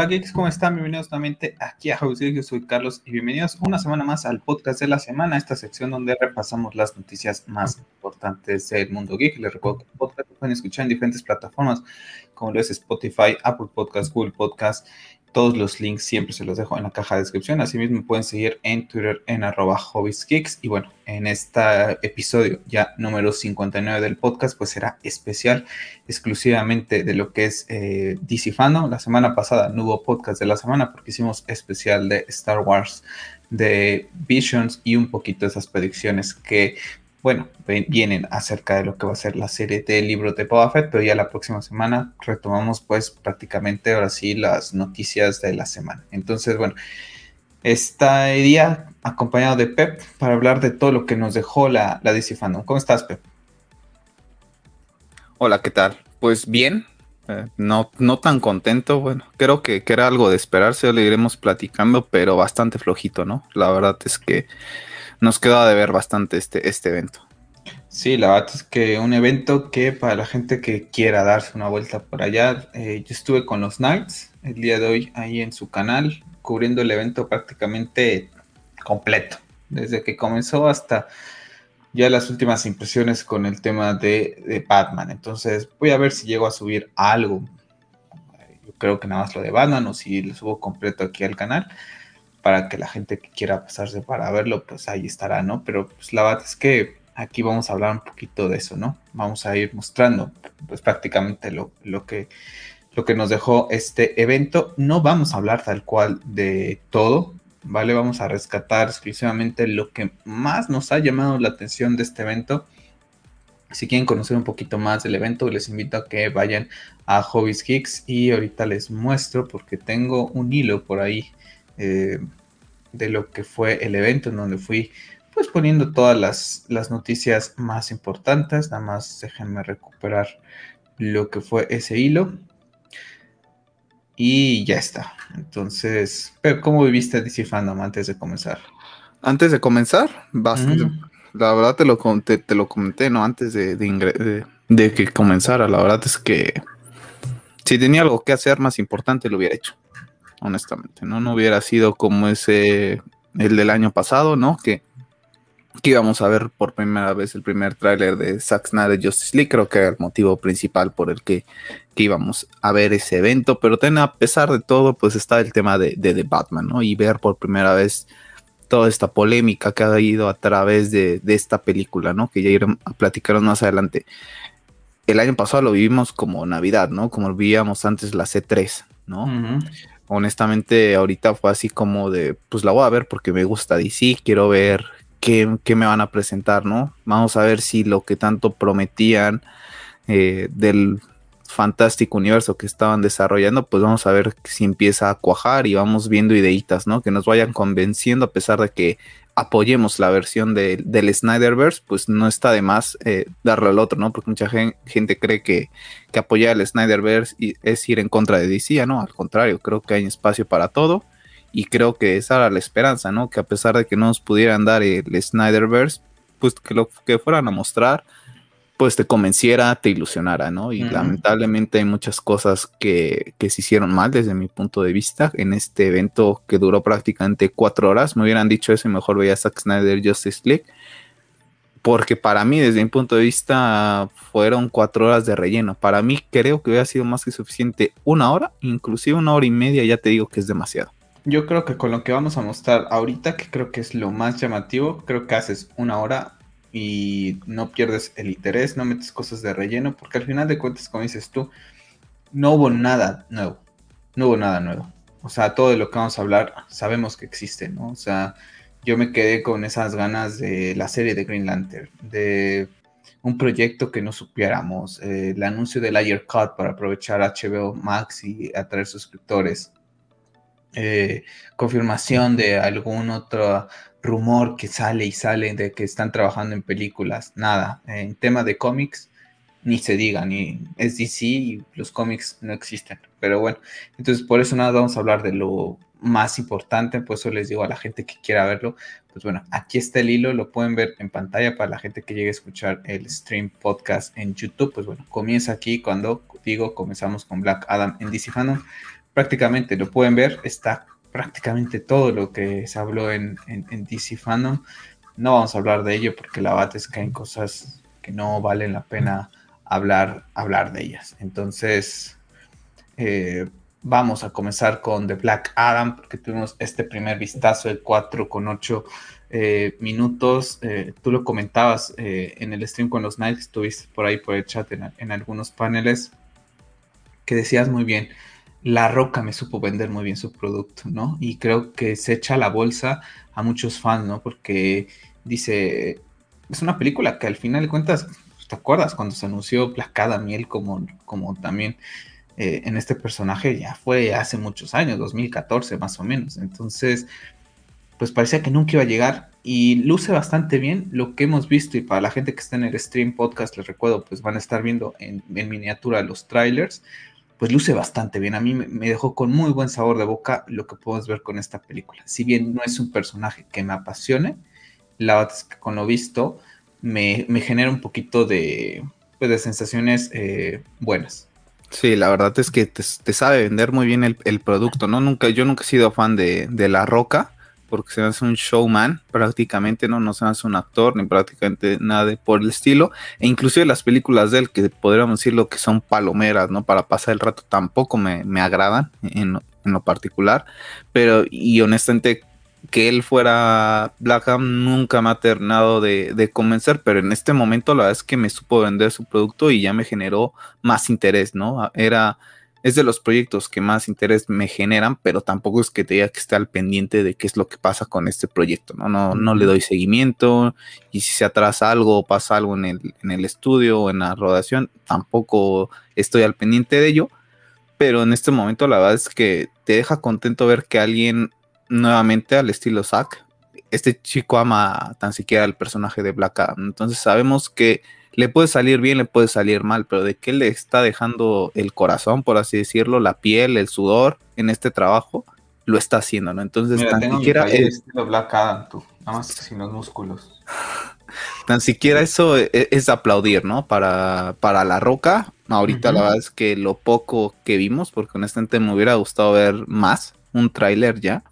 Hola geeks, ¿cómo están? Bienvenidos nuevamente aquí a House Geeks, yo soy Carlos y bienvenidos una semana más al podcast de la semana, esta sección donde repasamos las noticias más importantes del mundo geek. Les recuerdo que el podcast lo pueden escuchar en diferentes plataformas como lo es Spotify, Apple Podcast, Google Podcast todos los links siempre se los dejo en la caja de descripción. Asimismo, pueden seguir en Twitter en arroba hobbieskicks. Y bueno, en este episodio ya número 59 del podcast, pues será especial exclusivamente de lo que es eh. La semana pasada no hubo podcast de la semana porque hicimos especial de Star Wars, de Visions y un poquito de esas predicciones que bueno, vienen acerca de lo que va a ser la serie de libros de Boba Fett, pero ya la próxima semana retomamos pues prácticamente ahora sí las noticias de la semana. Entonces, bueno, está día acompañado de Pep para hablar de todo lo que nos dejó la, la DC Fandom. ¿Cómo estás, Pep? Hola, ¿qué tal? Pues bien, eh, no, no tan contento, bueno, creo que, que era algo de esperarse, lo iremos platicando, pero bastante flojito, ¿no? La verdad es que nos queda de ver bastante este, este evento. Sí, la verdad es que un evento que para la gente que quiera darse una vuelta por allá, eh, yo estuve con los Knights el día de hoy ahí en su canal, cubriendo el evento prácticamente completo, desde que comenzó hasta ya las últimas impresiones con el tema de, de Batman. Entonces voy a ver si llego a subir algo. Yo creo que nada más lo de Batman o si lo subo completo aquí al canal para que la gente que quiera pasarse para verlo, pues ahí estará, ¿no? Pero pues la verdad es que aquí vamos a hablar un poquito de eso, ¿no? Vamos a ir mostrando pues prácticamente lo, lo, que, lo que nos dejó este evento. No vamos a hablar tal cual de todo, ¿vale? Vamos a rescatar exclusivamente lo que más nos ha llamado la atención de este evento. Si quieren conocer un poquito más del evento, les invito a que vayan a Hobbies Geeks y ahorita les muestro porque tengo un hilo por ahí eh, de lo que fue el evento en donde fui pues poniendo todas las, las, noticias más importantes. Nada más déjenme recuperar lo que fue ese hilo. Y ya está. Entonces, pero ¿cómo viviste DC Fandom antes de comenzar? Antes de comenzar, bastante. La verdad te lo, te, te lo comenté, ¿no? Antes de, de, de que comenzara. La verdad es que si tenía algo que hacer más importante, lo hubiera hecho honestamente, ¿no? No hubiera sido como ese, el del año pasado, ¿no? Que, que íbamos a ver por primera vez el primer tráiler de Zack Snyder Justice League, creo que era el motivo principal por el que, que íbamos a ver ese evento, pero ten, a pesar de todo, pues está el tema de, de, Batman, ¿no? Y ver por primera vez toda esta polémica que ha ido a través de, de esta película, ¿no? Que ya iremos a platicar más adelante. El año pasado lo vivimos como Navidad, ¿no? Como vivíamos antes la C3, ¿no? Honestamente ahorita fue así como de, pues la voy a ver porque me gusta DC, quiero ver qué, me van a presentar, ¿no? Vamos a ver si lo que tanto prometían eh, del fantástico universo que estaban desarrollando, pues vamos a ver si empieza a cuajar y vamos viendo ideitas, ¿no? Que nos vayan convenciendo a pesar de que apoyemos la versión de, del Snyderverse, pues no está de más eh, darle al otro, ¿no? Porque mucha gente, cree que, que apoyar el Snyderverse es ir en contra de DC, ¿no? Al contrario, creo que hay espacio para todo y creo que esa era la esperanza, ¿no? Que a pesar de que no nos pudieran dar el Snyderverse, pues que lo que fueran a mostrar pues te convenciera, te ilusionara, ¿no? Y lamentablemente hay muchas cosas que, que, se hicieron mal desde mi punto de vista en este evento que duró prácticamente cuatro horas. Me hubieran dicho eso y mejor veía Zack Snyder Justice League. Porque para mí, desde mi punto de vista, fueron cuatro horas de relleno. Para mí creo que hubiera sido más que suficiente una hora, inclusive una hora y media, ya te digo que es demasiado. Yo creo que con lo que vamos a mostrar ahorita, que creo que es lo más llamativo, creo que haces una hora y no pierdes el interés, no metes cosas de relleno, porque al final de cuentas, como dices tú, no hubo nada nuevo, no hubo nada nuevo. O sea, todo de lo que vamos a hablar sabemos que existe, ¿no? O sea, yo me quedé con esas ganas de la serie de Green Lantern, de un proyecto que no supiéramos, eh, el anuncio del Layer Cut para aprovechar HBO Max y atraer suscriptores, eh, confirmación de algún otro rumor que sale y sale de que están trabajando en películas, nada. En tema de cómics, ni se diga, ni es DC y los cómics no existen. Pero bueno, entonces por eso nada, vamos a hablar de lo más importante, por eso les digo a la gente que quiera verlo, pues bueno, aquí está el hilo, lo pueden ver en pantalla para la gente que llegue a escuchar el stream podcast en YouTube, pues bueno, comienza aquí cuando digo comenzamos con Black Adam en DC Fandom, prácticamente lo pueden ver, está prácticamente todo lo que se habló en, DC Fandom. No vamos a hablar de ello porque la verdad es que hay cosas que no valen la pena hablar, hablar de ellas. Entonces, eh, vamos a comenzar con The Black Adam porque tuvimos este primer vistazo de 4 con 8 eh, minutos. Eh, tú lo comentabas en el stream con los Knights, estuviste por ahí por el chat en algunos paneles que decías muy bien la Roca me supo vender muy bien su producto, ¿no? Y creo que se echa la bolsa a muchos fans, ¿no? Porque dice, es una película que al final de cuentas, ¿te acuerdas cuando se anunció Placada Miel como, como también eh, en este personaje? Ya fue hace muchos años, 2014 más o menos. Entonces, pues parecía que nunca iba a llegar y luce bastante bien lo que hemos visto y para la gente que está en el stream podcast, les recuerdo, pues van a estar viendo en, en miniatura los trailers pues luce bastante bien. A mí me dejó con muy buen sabor de boca lo que podemos ver con esta película. Si bien no es un personaje que me apasione, la verdad es que con lo visto me, genera un poquito de, pues, de sensaciones eh, buenas. Sí, la verdad es que te, sabe vender muy bien el, producto, ¿no? Nunca, yo nunca he sido fan de, de La Roca, porque se hace un showman prácticamente, ¿no? No se hace un actor ni prácticamente nada por el estilo. E inclusive las películas de él, que podríamos decir lo que son palomeras, ¿no? Para pasar el rato tampoco me, agradan en, lo particular. Pero, y honestamente, que él fuera Blackham nunca me ha terminado de, de, convencer, pero en este momento la verdad es que me supo vender su producto y ya me generó más interés, ¿no? Era es de los proyectos que más interés me generan, pero tampoco es que te diga que esté al pendiente de qué es lo que pasa con este proyecto, ¿no? No, no le doy seguimiento y si se atrasa algo o pasa algo en el, en el estudio o en la rodación, tampoco estoy al pendiente de ello, pero en este momento la verdad es que te deja contento ver que alguien nuevamente al estilo Zack, este chico ama tan siquiera al personaje de Black Adam, entonces sabemos que le puede salir bien, le puede salir mal, pero de qué le está dejando el corazón, por así decirlo, la piel, el sudor en este trabajo, lo está haciendo, ¿no? Entonces, tan siquiera. Es... Black Adam, tú, nada más sin los músculos. Tan siquiera eso e, e, es, aplaudir, ¿no? Para, para la roca. Ahorita la verdad es que lo poco que vimos, porque honestamente me hubiera gustado ver más, un tráiler ya.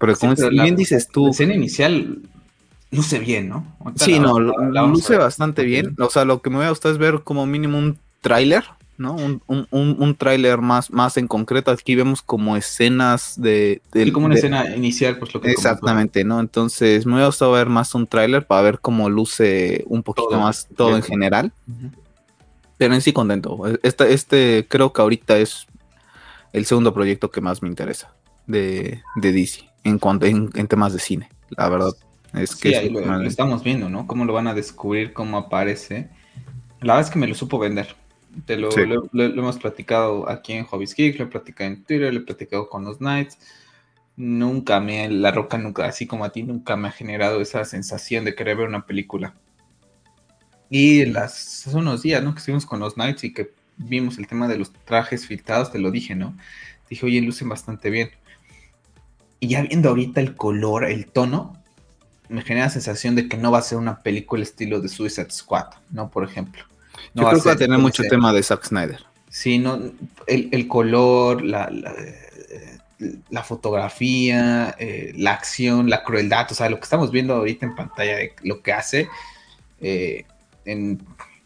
Pero como bien dices tú. La escena inicial luce bien, ¿no? sí, no, luce bastante bien. O sea, lo que me voy a gustar es ver como mínimo un tráiler, ¿no? Un, un, un, tráiler más, más en concreto. Aquí vemos como escenas de... sí, como una escena inicial, pues lo que... Exactamente, ¿no? Entonces me hubiera gustado ver más un tráiler para ver cómo luce un poquito más todo en general. Pero en sí contento. Este, este creo que ahorita es el segundo proyecto que más me interesa de, de DC en, cuanto, en temas de cine, la verdad. Es que ahí lo, estamos viendo, ¿no? Cómo lo van a descubrir, cómo aparece. La verdad es que me lo supo vender. Te lo, hemos platicado aquí en Hobbies Geek, lo he platicado en Twitter, lo he platicado con los Knights. Nunca me, La Roca nunca, así como a ti, nunca me ha generado esa sensación de querer ver una película. Y las, hace unos días, ¿no? Que estuvimos con los Knights y que vimos el tema de los trajes filtrados, te lo dije, ¿no? Dije, oye, lucen bastante bien. Y ya viendo ahorita el color, el tono, me genera la sensación de que no va a ser una película estilo de Suicide Squad, ¿no? Por ejemplo. No Yo creo que va a tener mucho tema de Zack Snyder. Sí, no, el, color, la, la, fotografía, eh, la acción, la crueldad, o sea, lo que estamos viendo ahorita en pantalla, lo que hace eh, en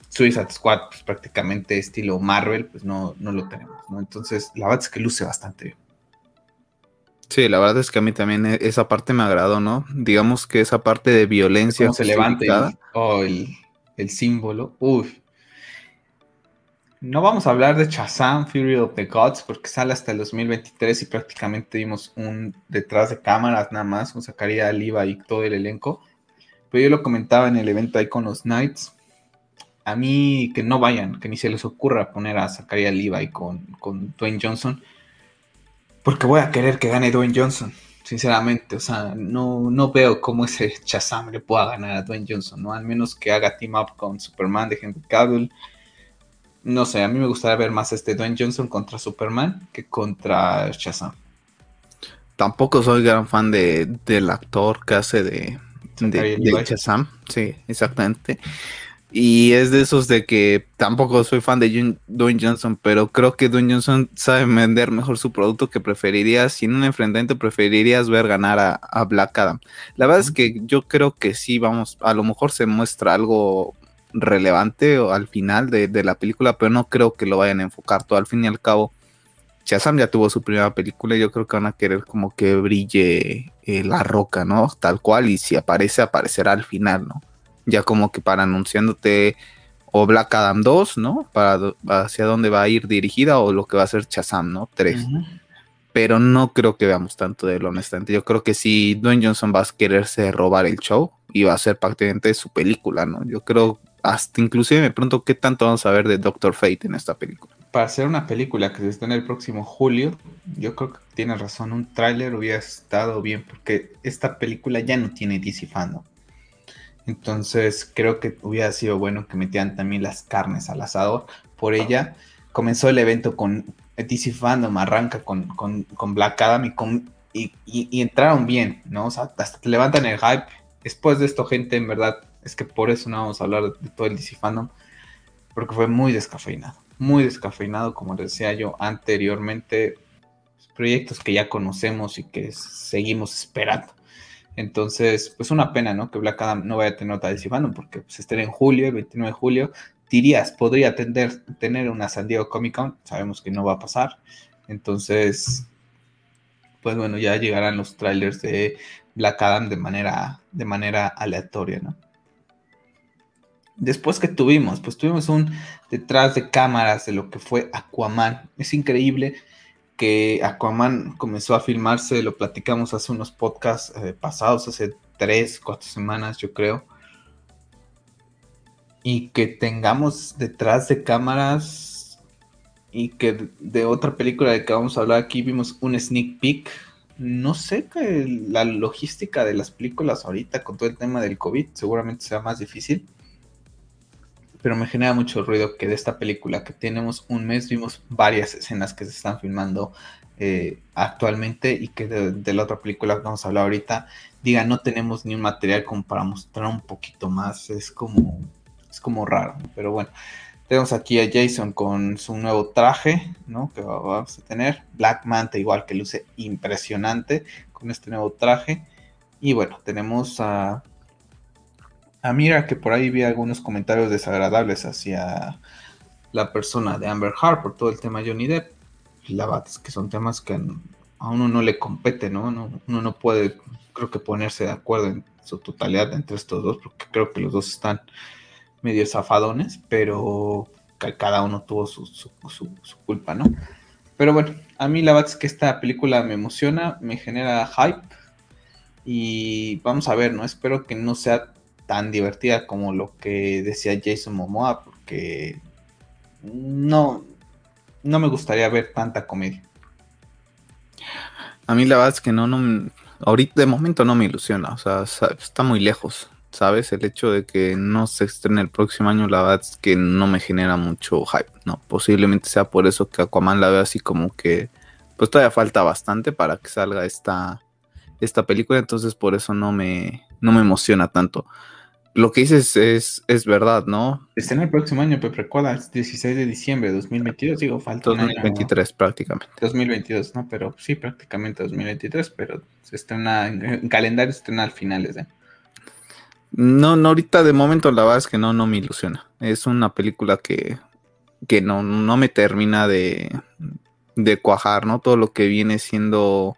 Suicide Squad, pues prácticamente estilo Marvel, pues no, no lo tenemos, ¿no? Entonces, la verdad es que luce bastante bien. Sí, la verdad es que a mí también e, esa parte me agradó, ¿no? Digamos que esa parte de violencia. se levanta oh, el, el, símbolo. Uf. No vamos a hablar de Shazam Fury of the Gods porque sale hasta el 2023 y prácticamente vimos un detrás de cámaras nada más, con Zacarías Aliva y todo el elenco. Pero yo lo comentaba en el evento ahí con los Knights. A mí que no vayan, que ni se les ocurra poner a Zacarías Levi con, con Dwayne Johnson porque voy a querer que gane Dwayne Johnson, sinceramente. O sea, no, no veo cómo ese Shazam le pueda ganar a Dwayne Johnson, ¿no? Al menos que haga team up con Superman de Henry Cavill. No sé, a mí me gustaría ver más este Dwayne Johnson contra Superman que contra Shazam. Tampoco soy gran fan de, del actor que hace de, de, Shazam. Sí, exactamente. Y es de esos de que tampoco soy fan de Dwayne Johnson, pero creo que Dwayne Johnson sabe vender mejor su producto que preferirías, si en un enfrentamiento preferirías ver ganar a, Black Adam. La verdad es que yo creo que sí, vamos, a lo mejor se muestra algo relevante al final de, la película, pero no creo que lo vayan a enfocar todo. Al fin y al cabo, Shazam ya tuvo su primera película y yo creo que van a querer como que brille eh, la roca, ¿no? Tal cual, y si aparece, aparecerá al final, ¿no? Ya como que para anunciándote o Black Adam 2, ¿no? Para hacia dónde va a ir dirigida o lo que va a ser Shazam, ¿no? 3. Pero no creo que veamos tanto de él, honestamente. Yo creo que si Dwayne Johnson va a quererse robar el show y va a ser prácticamente su película, ¿no? Yo creo, hasta inclusive me pregunto qué tanto vamos a ver de Doctor Fate en esta película. Para hacer una película que se está en el próximo julio, yo creo que tienes razón, un tráiler hubiera estado bien, porque esta película ya no tiene DC fandom. Entonces creo que hubiera sido bueno que metieran también las carnes al asador. Por ella comenzó el evento con DC Fandom, arranca con, Black Adam y, con, entraron bien, ¿no? O sea, hasta que levantan el hype. Después de esto, gente, en verdad, es que por eso no vamos a hablar de todo el DC Fandom, porque fue muy descafeinado, muy descafeinado, como decía yo anteriormente, proyectos que ya conocemos y que seguimos esperando. Entonces, pues una pena, ¿no? Que Black Adam no vaya a tener otra de Fandom, porque pues estar en julio, el 29 de julio, dirías, podría tener, tener una San Diego Comic Con, sabemos que no va a pasar. Entonces, pues bueno, ya llegarán los trailers de Black Adam de manera, de manera aleatoria, ¿no? Después que tuvimos, pues tuvimos un detrás de cámaras de lo que fue Aquaman. Es increíble que Aquaman comenzó a filmarse, lo platicamos hace unos podcasts eh, pasados, hace tres, cuatro semanas yo creo. Y que tengamos detrás de cámaras y que de otra película de que vamos a hablar aquí vimos un sneak peek. No sé que la logística de las películas ahorita con todo el tema del COVID seguramente sea más difícil pero me genera mucho ruido que de esta película que tenemos un mes vimos varias escenas que se están filmando eh, actualmente y que de, la otra película que vamos a hablar ahorita diga no tenemos ni un material como para mostrar un poquito más es como es como raro pero bueno tenemos aquí a Jason con su nuevo traje ¿no? que vamos a tener Black Manta igual que luce impresionante con este nuevo traje y bueno tenemos a Ah, mira que por ahí vi algunos comentarios desagradables hacia la persona de Amber Heard por todo el tema Johnny Depp. La verdad es que son temas que a uno no le compete, ¿no? Uno no puede, creo que ponerse de acuerdo en su totalidad entre estos dos, porque creo que los dos están medio zafadones, pero cada uno tuvo su, su, su culpa, ¿no? Pero bueno, a mí la verdad es que esta película me emociona, me genera hype y vamos a ver, ¿no? Espero que no sea tan divertida como lo que decía Jason Momoa, porque no, no me gustaría ver tanta comedia. A mí la verdad es que no, no, ahorita de momento no me ilusiona, o sea, está muy lejos, ¿sabes? El hecho de que no se estrene el próximo año, la verdad es que no me genera mucho hype, ¿no? Posiblemente sea por eso que Aquaman la veo así como que, pues todavía falta bastante para que salga esta, esta película, entonces por eso no me, no me emociona tanto lo que dices es, es verdad, ¿no? Está en el próximo año, Pepe, recuerda, es 16 de diciembre de 2022, digo, falta 2023 prácticamente. 2022, ¿no? Pero sí, prácticamente 2023, pero se estrena, en calendario se estrena al finales, ¿eh? No, no, ahorita de momento la verdad es que no, no me ilusiona. Es una película que, que no, no me termina de, de cuajar, ¿no? Todo lo que viene siendo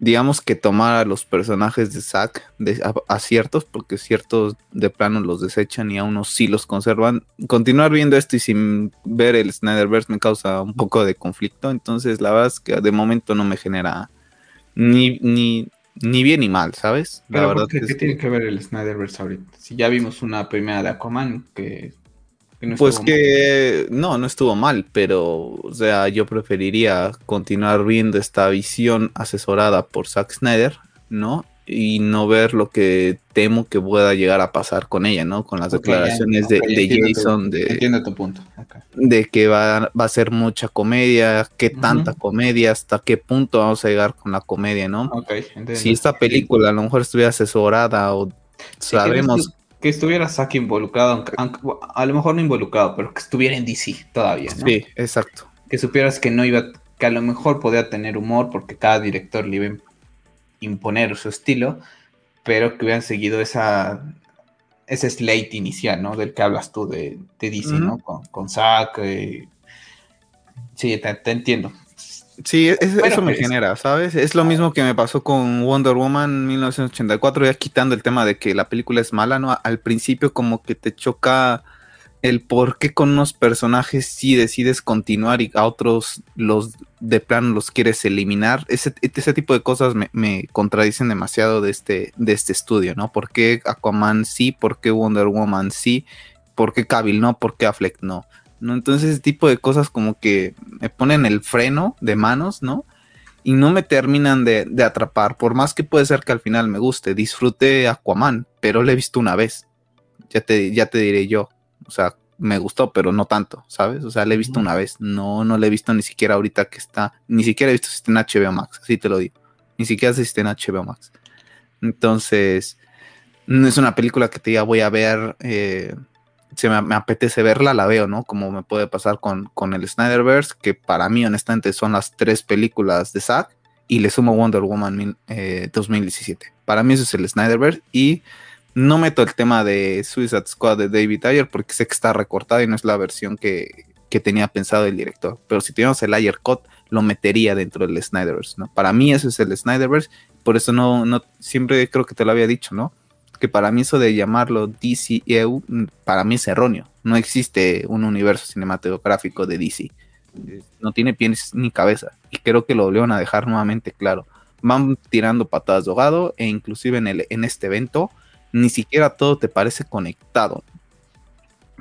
digamos que tomar a los personajes de Zack de, a, ciertos, porque ciertos de plano los desechan y a unos sí los conservan. Continuar viendo esto y sin ver el Snyderverse me causa un poco de conflicto, entonces la verdad es que de momento no me genera ni, ni, ni bien ni mal, ¿sabes? Pero la verdad ¿qué, tiene que ver el Snyderverse ahorita? Si ya vimos una primera de Aquaman que pues que no, no estuvo mal, pero o sea, yo preferiría continuar viendo esta visión asesorada por Zack Snyder, ¿no? Y no ver lo que temo que pueda llegar a pasar con ella, ¿no? Con las declaraciones de, Jason, de, entiendo tu punto. de que va, va, a ser mucha comedia, qué tanta comedia, hasta qué punto vamos a llegar con la comedia, ¿no? si esta película a lo mejor estuviera asesorada o sabemos que estuviera Saki involucrado, aunque, a lo mejor no involucrado, pero que estuviera en DC todavía, ¿no? Sí, exacto. Que supieras que no iba, que a lo mejor podía tener humor porque cada director le iba a imponer su estilo, pero que hubieran seguido esa ese slate inicial, ¿no? Del que hablas tú de, DC, ¿no? Con, con Zack. Eh, sí, te, entiendo. Sí, eso me genera, ¿sabes? Es lo mismo que me pasó con Wonder Woman 1984, ya quitando el tema de que la película es mala, ¿no? Al principio como que te choca el por qué con unos personajes sí decides continuar y a otros los de plano los quieres eliminar. Ese, ese tipo de cosas me, contradicen demasiado de este, de este estudio, ¿no? ¿Por qué Aquaman sí? ¿Por qué Wonder Woman sí? ¿Por qué Cavill no? ¿Por qué Affleck no? ¿No? Entonces ese tipo de cosas como que me ponen el freno de manos, ¿no? Y no me terminan de, de atrapar, por más que puede ser que al final me guste. Disfrute Aquaman, pero lo he visto una vez. Ya te, ya te diré yo. O sea, me gustó, pero no tanto, ¿sabes? O sea, le he visto una vez. No, no le he visto ni siquiera ahorita que está. Ni siquiera he visto si está en HBO Max, así te lo digo. Ni siquiera si está en HBO Max. Entonces, no es una película que te diga voy a ver. Eh, si me, apetece verla, la veo, ¿no? Como me puede pasar con, con el Snyderverse, que para mí, honestamente, son las tres películas de Zack. Y le sumo Wonder Woman 2017. Eh, para mí, eso es el Snyderverse. Y no meto el tema de Suicide Squad de David Ayer porque sé que está recortada y no es la versión que, tenía pensado el director. Pero si tuviéramos el Ayer Cut, lo metería dentro del Snyderverse, ¿no? Para mí eso es el Snyderverse, por eso no, no, siempre creo que te lo había dicho, ¿no? Que para mí eso de llamarlo DCEU, para mí es erróneo. No existe un universo cinematográfico de DC. No tiene pies ni cabeza. Y creo que lo volvieron a dejar nuevamente claro. Van tirando patadas de ahogado e inclusive en, el, en este evento ni siquiera todo te parece conectado.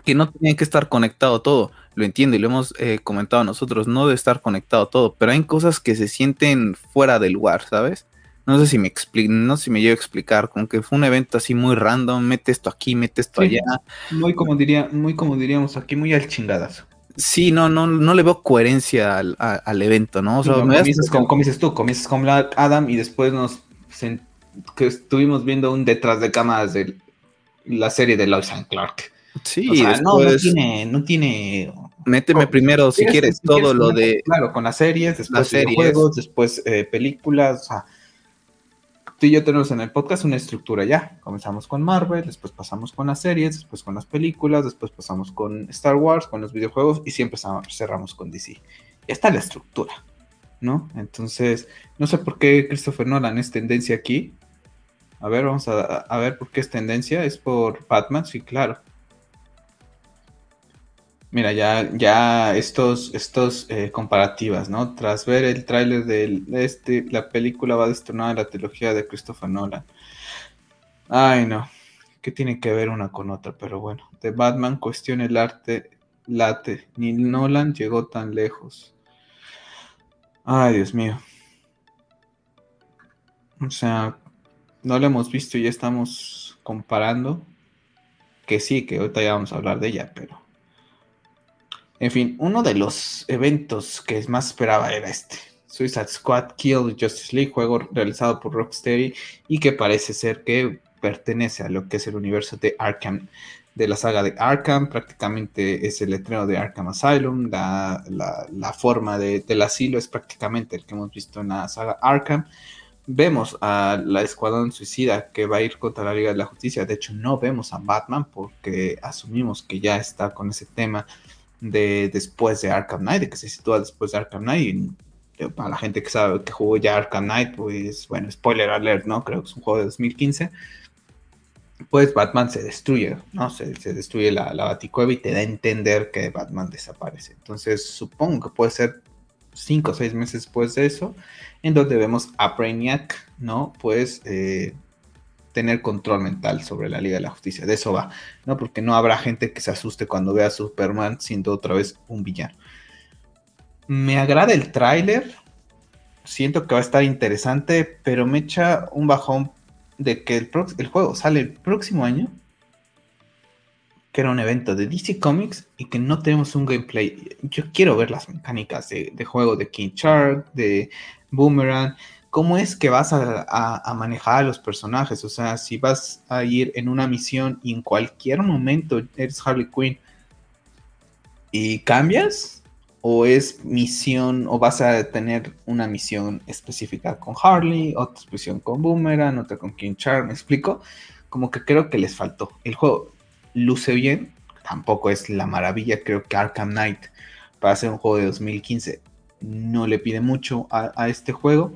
Que no tiene que estar conectado todo, lo entiendo y lo hemos eh, comentado nosotros, no debe estar conectado todo, pero hay cosas que se sienten fuera del lugar, ¿sabes? No sé si me explico, no sé si me llevo a explicar, como que fue un evento así muy random, mete esto aquí, mete esto allá. Muy como diría, muy como diríamos aquí, muy al chingadazo. Sí, no, no, no le veo coherencia al, evento, ¿no? O sea, comienzas, con, comienzas tú, comienzas con Black Adam y después nos que estuvimos viendo un detrás de cámaras de la serie de Lois and Clark. Sí, no, no tiene, no tiene. Méteme primero, si quieres, todo lo de. Claro, con las series, después juegos, después eh, películas. O sea, tú y yo tenemos en el podcast una estructura ya. Comenzamos con Marvel, después pasamos con las series, después con las películas, después pasamos con Star Wars, con los videojuegos y siempre cerramos con DC. Ya está la estructura, ¿no? Entonces, no sé por qué Christopher Nolan es tendencia aquí, a ver, vamos a, ver por qué es tendencia. Es por Batman, sí, claro. Mira, ya, ya estos, estos eh, comparativas, ¿no? Tras ver el tráiler de este, la película va a destronar la trilogía de Christopher Nolan. Ay, no. ¿Qué tiene que ver una con otra? Pero bueno, de Batman cuestiona el arte, late. Ni Nolan llegó tan lejos. Ay, Dios mío. O sea, no la hemos visto y ya estamos comparando. Que sí, que ahorita ya vamos a hablar de ella, pero. En fin, uno de los eventos que más esperaba era este. Suicide Squad Kill Justice League, juego realizado por Rocksteady y que parece ser que pertenece a lo que es el universo de Arkham, de la saga de Arkham, prácticamente es el letrero de Arkham Asylum, la, forma del asilo es prácticamente el que hemos visto en la saga Arkham, vemos a la Escuadrón Suicida que va a ir contra la Liga de la Justicia. De hecho, no vemos a Batman porque asumimos que ya está con ese tema de después de Arkham Knight, de que se sitúa después de Arkham Knight. Y para la gente que sabe que jugó ya Arkham Knight, pues bueno, spoiler alert, ¿no? Creo que es un juego de 2015. Pues Batman se destruye, ¿no? Se, destruye la, la Baticueva y te da a entender que Batman desaparece. Entonces supongo que puede ser cinco o seis meses después de eso en donde vemos a Brainiac, ¿no? Pues eh, tener control mental sobre la Liga de la Justicia. De eso va, ¿no? Porque no habrá gente que se asuste cuando vea a Superman siendo otra vez un villano. Me agrada el tráiler, siento que va a estar interesante, pero me echa un bajón de que el, el juego sale el próximo año que era un evento de DC Comics y que no tenemos un gameplay. Yo quiero ver las mecánicas de, juego de King Shark, de Boomerang, cómo es que vas a, manejar a los personajes. O sea, si vas a ir en una misión y en cualquier momento eres Harley Quinn y cambias, o es misión, o vas a tener una misión específica con Harley, otra misión con Boomerang, otra con King Charm, ¿me explico? Como que creo que les faltó. El juego luce bien, tampoco es la maravilla, creo que Arkham Knight para ser un juego de 2015 no le pide mucho a, este juego.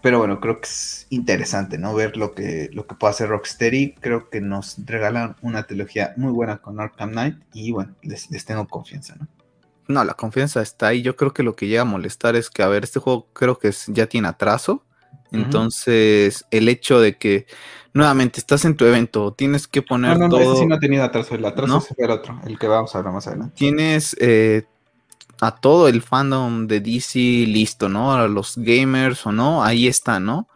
Pero bueno, creo que es interesante, ¿no? Ver lo que, lo que puede hacer Rocksteady. Creo que nos regalan una trilogía muy buena con Arkham Knight. Y bueno, les, tengo confianza, ¿no? No, la confianza está ahí. Yo creo que lo que llega a molestar es que, a ver, este juego creo que ya tiene atraso. Entonces, el hecho de que nuevamente estás en tu evento, tienes que poner. No, no, todo... ese sí no ha tenido atraso. El atraso es el otro, el que vamos a hablar más adelante. Tienes eh, a todo el fandom de DC listo, ¿no? A los gamers o no, ahí está, ¿no?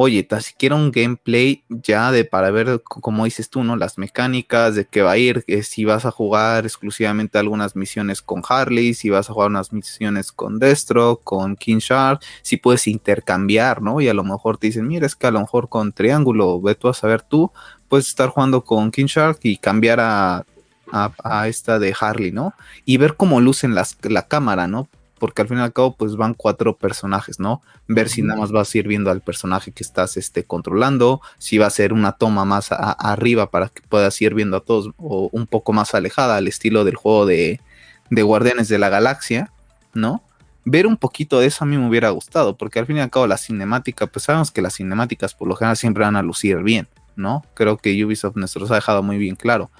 Oye, tan siquiera un gameplay ya de para ver, como dices tú, ¿no? Las mecánicas, de qué va a ir, si vas a jugar exclusivamente algunas misiones con Harley, si vas a jugar unas misiones con Destro, con King Shark, si puedes intercambiar, ¿no? Y a lo mejor te dicen, mira, es que a lo mejor con Triángulo, ve tú a saber tú, puedes estar jugando con King Shark y cambiar a a, esta de Harley, ¿no? Y ver cómo lucen las, la cámara, ¿no? Porque al fin y al cabo, pues van cuatro personajes, ¿no? Ver si nada más vas a ir viendo al personaje que estás este, controlando, si va a ser una toma más arriba para que puedas ir viendo a todos, o un poco más alejada al estilo del juego de, de Guardianes de la Galaxia, ¿no? ver un poquito de eso a mí me hubiera gustado, porque al fin y al cabo la cinemática, pues sabemos que las cinemáticas por lo general siempre van a lucir bien, ¿no? Creo que Ubisoft nos ha dejado muy bien claro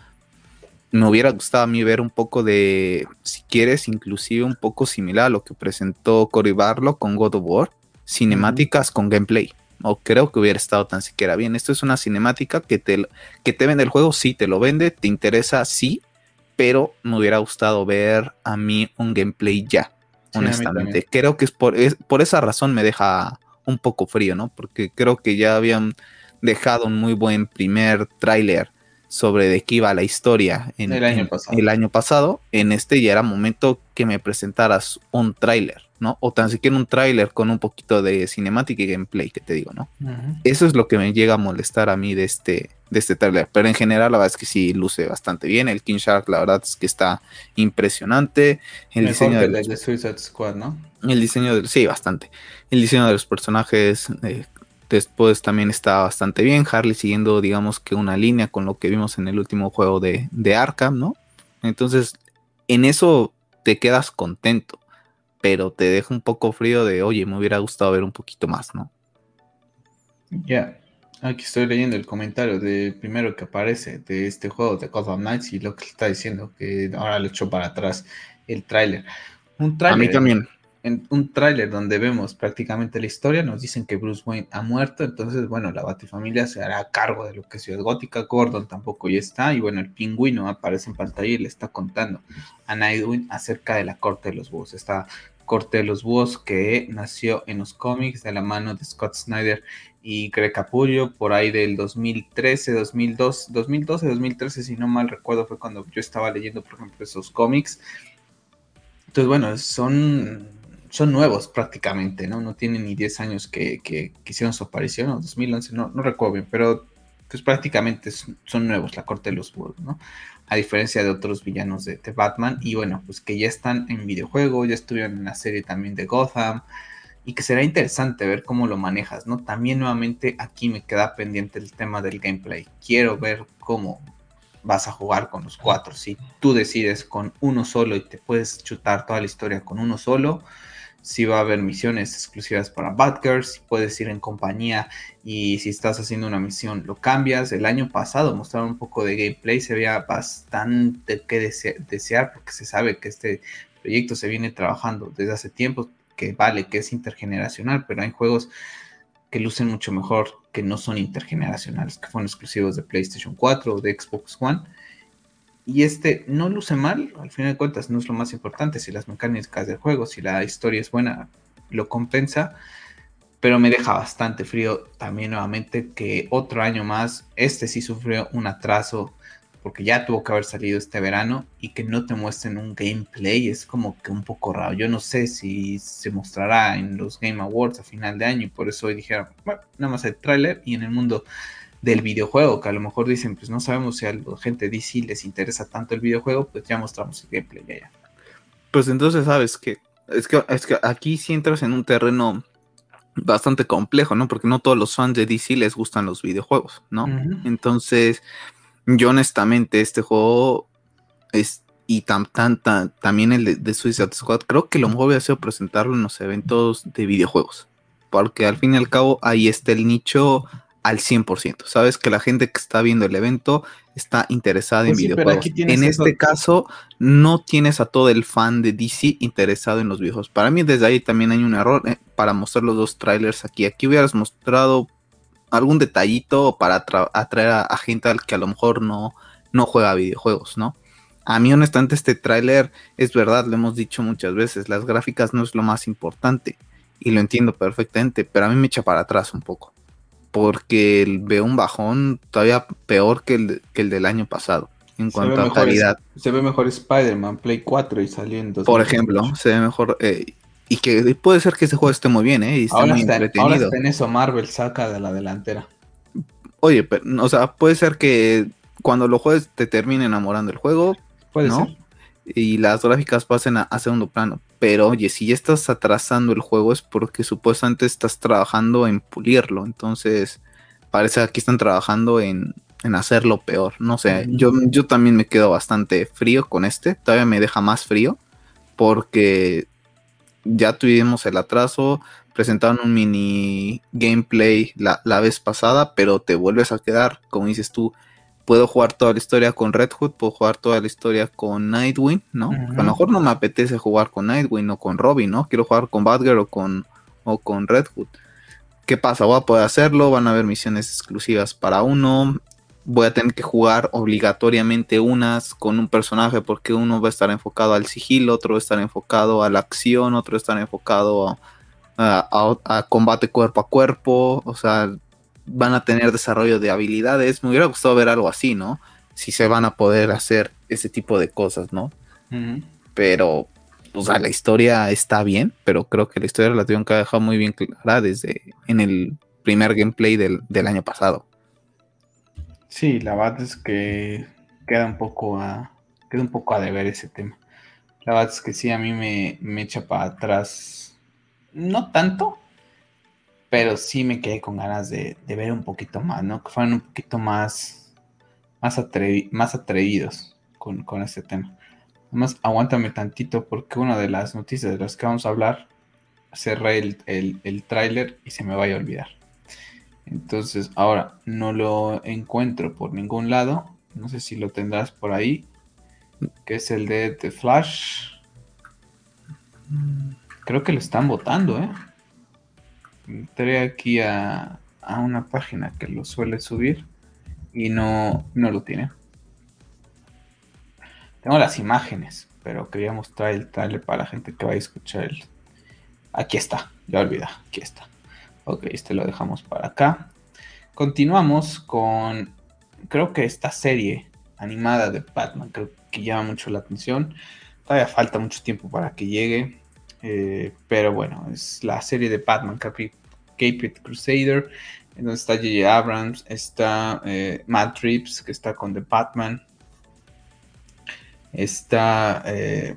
me hubiera gustado a mí ver un poco de, si quieres, inclusive un poco similar a lo que presentó Cory Barlow con God of War, cinemáticas con gameplay. O creo que hubiera estado tan siquiera bien. Esto es una cinemática que te, que te vende el juego, sí, te lo vende, te interesa, sí, pero me hubiera gustado ver a mí un gameplay ya, honestamente. creo que es por, es por esa razón me deja un poco frío, ¿no? Porque creo que ya habían dejado un muy buen primer tráiler sobre de qué iba la historia en, el, año pasado. el año pasado, en este ya era momento que me presentaras un tráiler, ¿no? O tan siquiera un tráiler con un poquito de cinemática y gameplay, que te digo, ¿no? Eso es lo que me llega a molestar a mí de este, de este tráiler. Pero en general, la verdad es que sí luce bastante bien. El King Shark, la verdad es que está impresionante. El diseño de, de Suicide Squad, ¿no? El diseño de, sí, bastante. El diseño de los personajes, eh, Después también está bastante bien. Harley siguiendo, digamos que una línea con lo que vimos en el último juego de, de Arkham, ¿no? Entonces, en eso te quedas contento, pero te deja un poco frío de, oye, me hubiera gustado ver un poquito más, ¿no? Ya, aquí estoy leyendo el comentario de primero que aparece de este juego de Gotham Knights y lo que está diciendo, que ahora le echó para atrás el tráiler. Un tráiler. A mí también en un tráiler donde vemos prácticamente la historia, nos dicen que Bruce Wayne ha muerto, entonces, bueno, la Batifamilia se hará cargo de lo que es Gótica, Gordon tampoco ya está, y bueno, el pingüino aparece en pantalla y le está contando a Nightwing acerca de la Corte de los Búhos, esta Corte de los Búhos que nació en los cómics de la mano de Scott Snyder y Greg Capullo por ahí del 2013, 2002, 2012, 2013, si no mal recuerdo, fue cuando yo estaba leyendo, por ejemplo, esos cómics. Entonces, bueno, son son nuevos prácticamente, ¿no? No tienen ni 10 años que, que, hicieron su aparición, o 2011, no, no recuerdo bien, pero pues prácticamente son nuevos, la Corte de los Búhos, ¿no? A diferencia de otros villanos de, Batman, y bueno, pues que ya están en videojuego, ya estuvieron en la serie también de Gotham, y que será interesante ver cómo lo manejas, ¿no? También nuevamente aquí me queda pendiente el tema del gameplay. Quiero ver cómo vas a jugar con los cuatro. Si tú decides con uno solo y te puedes chutar toda la historia con uno solo, si va a haber misiones exclusivas para Batgirls, si puedes ir en compañía y si estás haciendo una misión lo cambias. El año pasado mostraron un poco de gameplay, se veía bastante que desear porque se sabe que este proyecto se viene trabajando desde hace tiempo, que vale, que es intergeneracional, pero hay juegos que lucen mucho mejor que no son intergeneracionales, que fueron exclusivos de PlayStation 4 o de Xbox One y este no luce mal, al final de cuentas no es lo más importante, si las mecánicas del juego, si la historia es buena, lo compensa, pero me deja bastante frío también nuevamente que otro año más, este sí sufrió un atraso porque ya tuvo que haber salido este verano y que no te muestren un gameplay es como que un poco raro. Yo no sé si se mostrará en los Game Awards a final de año y por eso hoy dijeron, bueno, nada más el tráiler y en el mundo del videojuego, que a lo mejor dicen, pues no sabemos si a la gente DC les interesa tanto el videojuego, pues ya mostramos el gameplay ya. Pues entonces sabes que es que es que aquí sí entras en un terreno bastante complejo, ¿no? Porque no todos los fans de DC les gustan los videojuegos, ¿no? Entonces, yo honestamente este juego es y tan, tan, también el de, de, Suicide Squad, creo que lo mejor hubiera sido presentarlo en los eventos de videojuegos. Porque al fin y al cabo ahí está el nicho al 100%. Sabes que la gente que está viendo el evento está interesada en pues videojuegos. En este caso, no tienes a todo el fan de DC interesado en los videojuegos. Para mí, desde ahí también hay un error eh, para mostrar los dos trailers aquí. Aquí hubieras mostrado algún detallito para atraer a, gente al que a lo mejor no, no juega videojuegos, ¿no? A mí, honestamente, este tráiler es verdad, lo hemos dicho muchas veces, las gráficas no es lo más importante y lo entiendo perfectamente, pero a mí me echa para atrás un poco porque veo un bajón todavía peor que el, que el del año pasado en cuanto a calidad. Se ve mejor Spider-Man Play 4 y saliendo. Por ejemplo, se ve mejor. Eh, y que puede ser que ese juego esté muy bien, ¿eh? Y está ahora muy está, entretenido. Ahora está en eso Marvel saca de la delantera. Oye, pero, o sea, puede ser que cuando lo juegues te termine enamorando el juego. Puede ser. Y las gráficas pasen a, segundo plano. Pero oye, si ya estás atrasando el juego es porque supuestamente estás trabajando en pulirlo. Entonces, parece que aquí están trabajando en, en hacerlo peor. No sé, yo, yo también me quedo bastante frío con este. Todavía me deja más frío. Porque ya tuvimos el atraso, presentaron un mini gameplay la, vez pasada, pero te vuelves a quedar, como dices tú, puedo jugar toda la historia con Red Hood, puedo jugar toda la historia con Nightwing, ¿no? A lo mejor no me apetece jugar con Nightwing o con Robin, ¿no? Quiero jugar con Batgirl o con, o con Red Hood. ¿Qué pasa? Voy a poder hacerlo, van a haber misiones exclusivas para uno, voy a tener que jugar obligatoriamente unas con un personaje porque uno va a estar enfocado al sigilo, otro va a estar enfocado a la acción, otro va a estar enfocado a, combate cuerpo a cuerpo, o sea, van a tener desarrollo de habilidades. Me hubiera gustado ver algo así, ¿no? Si se van a poder hacer ese tipo de cosas, ¿no? Pero, o sea, la historia está bien, pero creo que la historia la tuvieron que dejar muy bien clara desde en el primer gameplay del año pasado. Sí, la verdad es que queda un poco a, queda un poco a deber ese tema. La verdad es que sí, a mí me, me echa para atrás, no tanto, pero sí me quedé con ganas de, ver un poquito más, ¿no? Que fueran un poquito más, más, más atrevidos con, con este tema. Además, aguántame tantito porque una de las noticias de las que vamos a hablar, cerré el, el, el tráiler y se me vaya a olvidar. Entonces, ahora no lo encuentro por ningún lado. No sé si lo tendrás por ahí. Que es el de The Flash. Creo que lo están votando, ¿eh? Entré aquí a, una página que lo suele subir y no, no lo tiene. Tengo las imágenes, pero quería mostrar el trailer para la gente que va a escuchar el. Aquí está, ya olvida, aquí está. Ok, este lo dejamos para acá. Continuamos con, creo que esta serie animada de Batman, creo que llama mucho la atención. Todavía falta mucho tiempo para que llegue. Eh, pero bueno, es la serie de Batman, Caped Crusader, en donde está J.J. Abrams, está eh, Matt Reeves, que está con The Batman. Está, eh,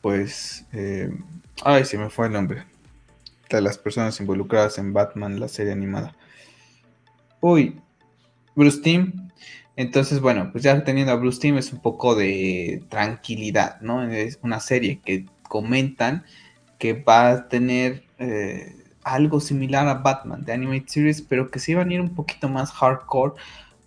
pues, ay, se me fue el nombre de las personas involucradas en Batman, la serie animada. Uy, Bruce Team. Entonces, bueno, pues ya teniendo a Bruce Team es un poco de tranquilidad, ¿no? Es una serie que comentan que va a tener eh, algo similar a Batman de Animated Series, pero que sí van a ir un poquito más hardcore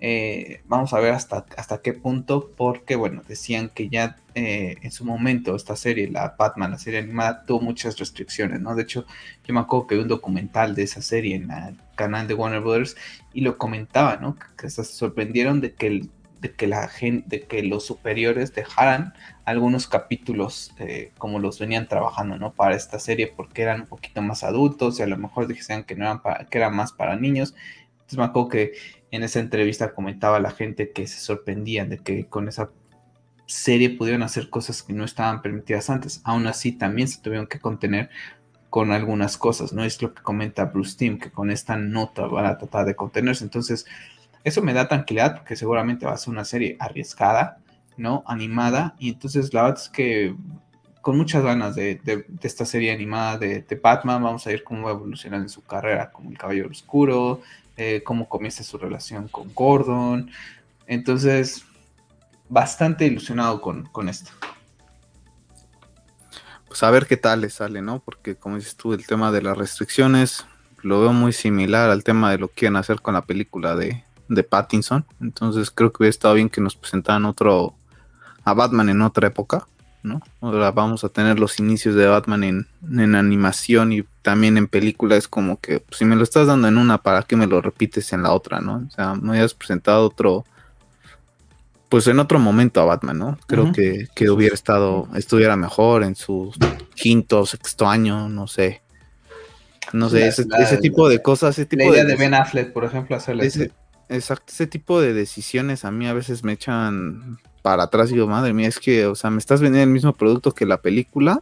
eh, vamos a ver hasta, hasta qué punto, porque bueno, decían que ya eh, en su momento esta serie, la Batman, la serie animada, tuvo muchas restricciones, ¿no? De hecho, yo me acuerdo que vi un documental de esa serie en el canal de Warner Brothers y lo comentaba, ¿no? Que, se sorprendieron de que, de que la gente, de que los superiores dejaran algunos capítulos eh, como los venían trabajando, ¿no? Para esta serie, porque eran un poquito más adultos y a lo mejor decían que no eran para, que eran más para niños. Entonces me acuerdo que en esa entrevista comentaba la gente que se sorprendían de que con esa serie pudieron hacer cosas que no estaban permitidas antes. Aún así, también se tuvieron que contener con algunas cosas, ¿no? Es lo que comenta Bruce Timm, que con esta nota van a tratar de contenerse. Entonces, eso me da tranquilidad porque seguramente va a ser una serie arriesgada, ¿no? Animada. Y entonces la verdad es que con muchas ganas de, esta serie animada de, Batman, vamos a ver cómo va evolucionando en su carrera como el Caballero Oscuro, eh, cómo comienza su relación con Gordon. Entonces, bastante ilusionado con, con esto. Pues a ver qué tal le sale, ¿no? Porque como dices tú, el tema de las restricciones lo veo muy similar al tema de lo que quieren hacer con la película de, de Pattinson. Entonces creo que hubiera estado bien que nos presentaran otro a Batman en otra época, ¿no? Ahora vamos a tener los inicios de Batman en, en animación y también en película. Es como que pues, si me lo estás dando en una, ¿para qué me lo repites en la otra, no? O sea, me hayas presentado otro, pues en otro momento a Batman, ¿no? Creo que, que, hubiera estado, estuviera mejor en su quinto, sexto año, no sé. No sé, ese, tipo de cosas, ese tipo la idea de, Ben Affleck, por ejemplo, hacerle ese, Exacto, ese tipo de decisiones a mí a veces me echan para atrás y digo, madre mía, es que, o sea, me estás vendiendo el mismo producto que la película,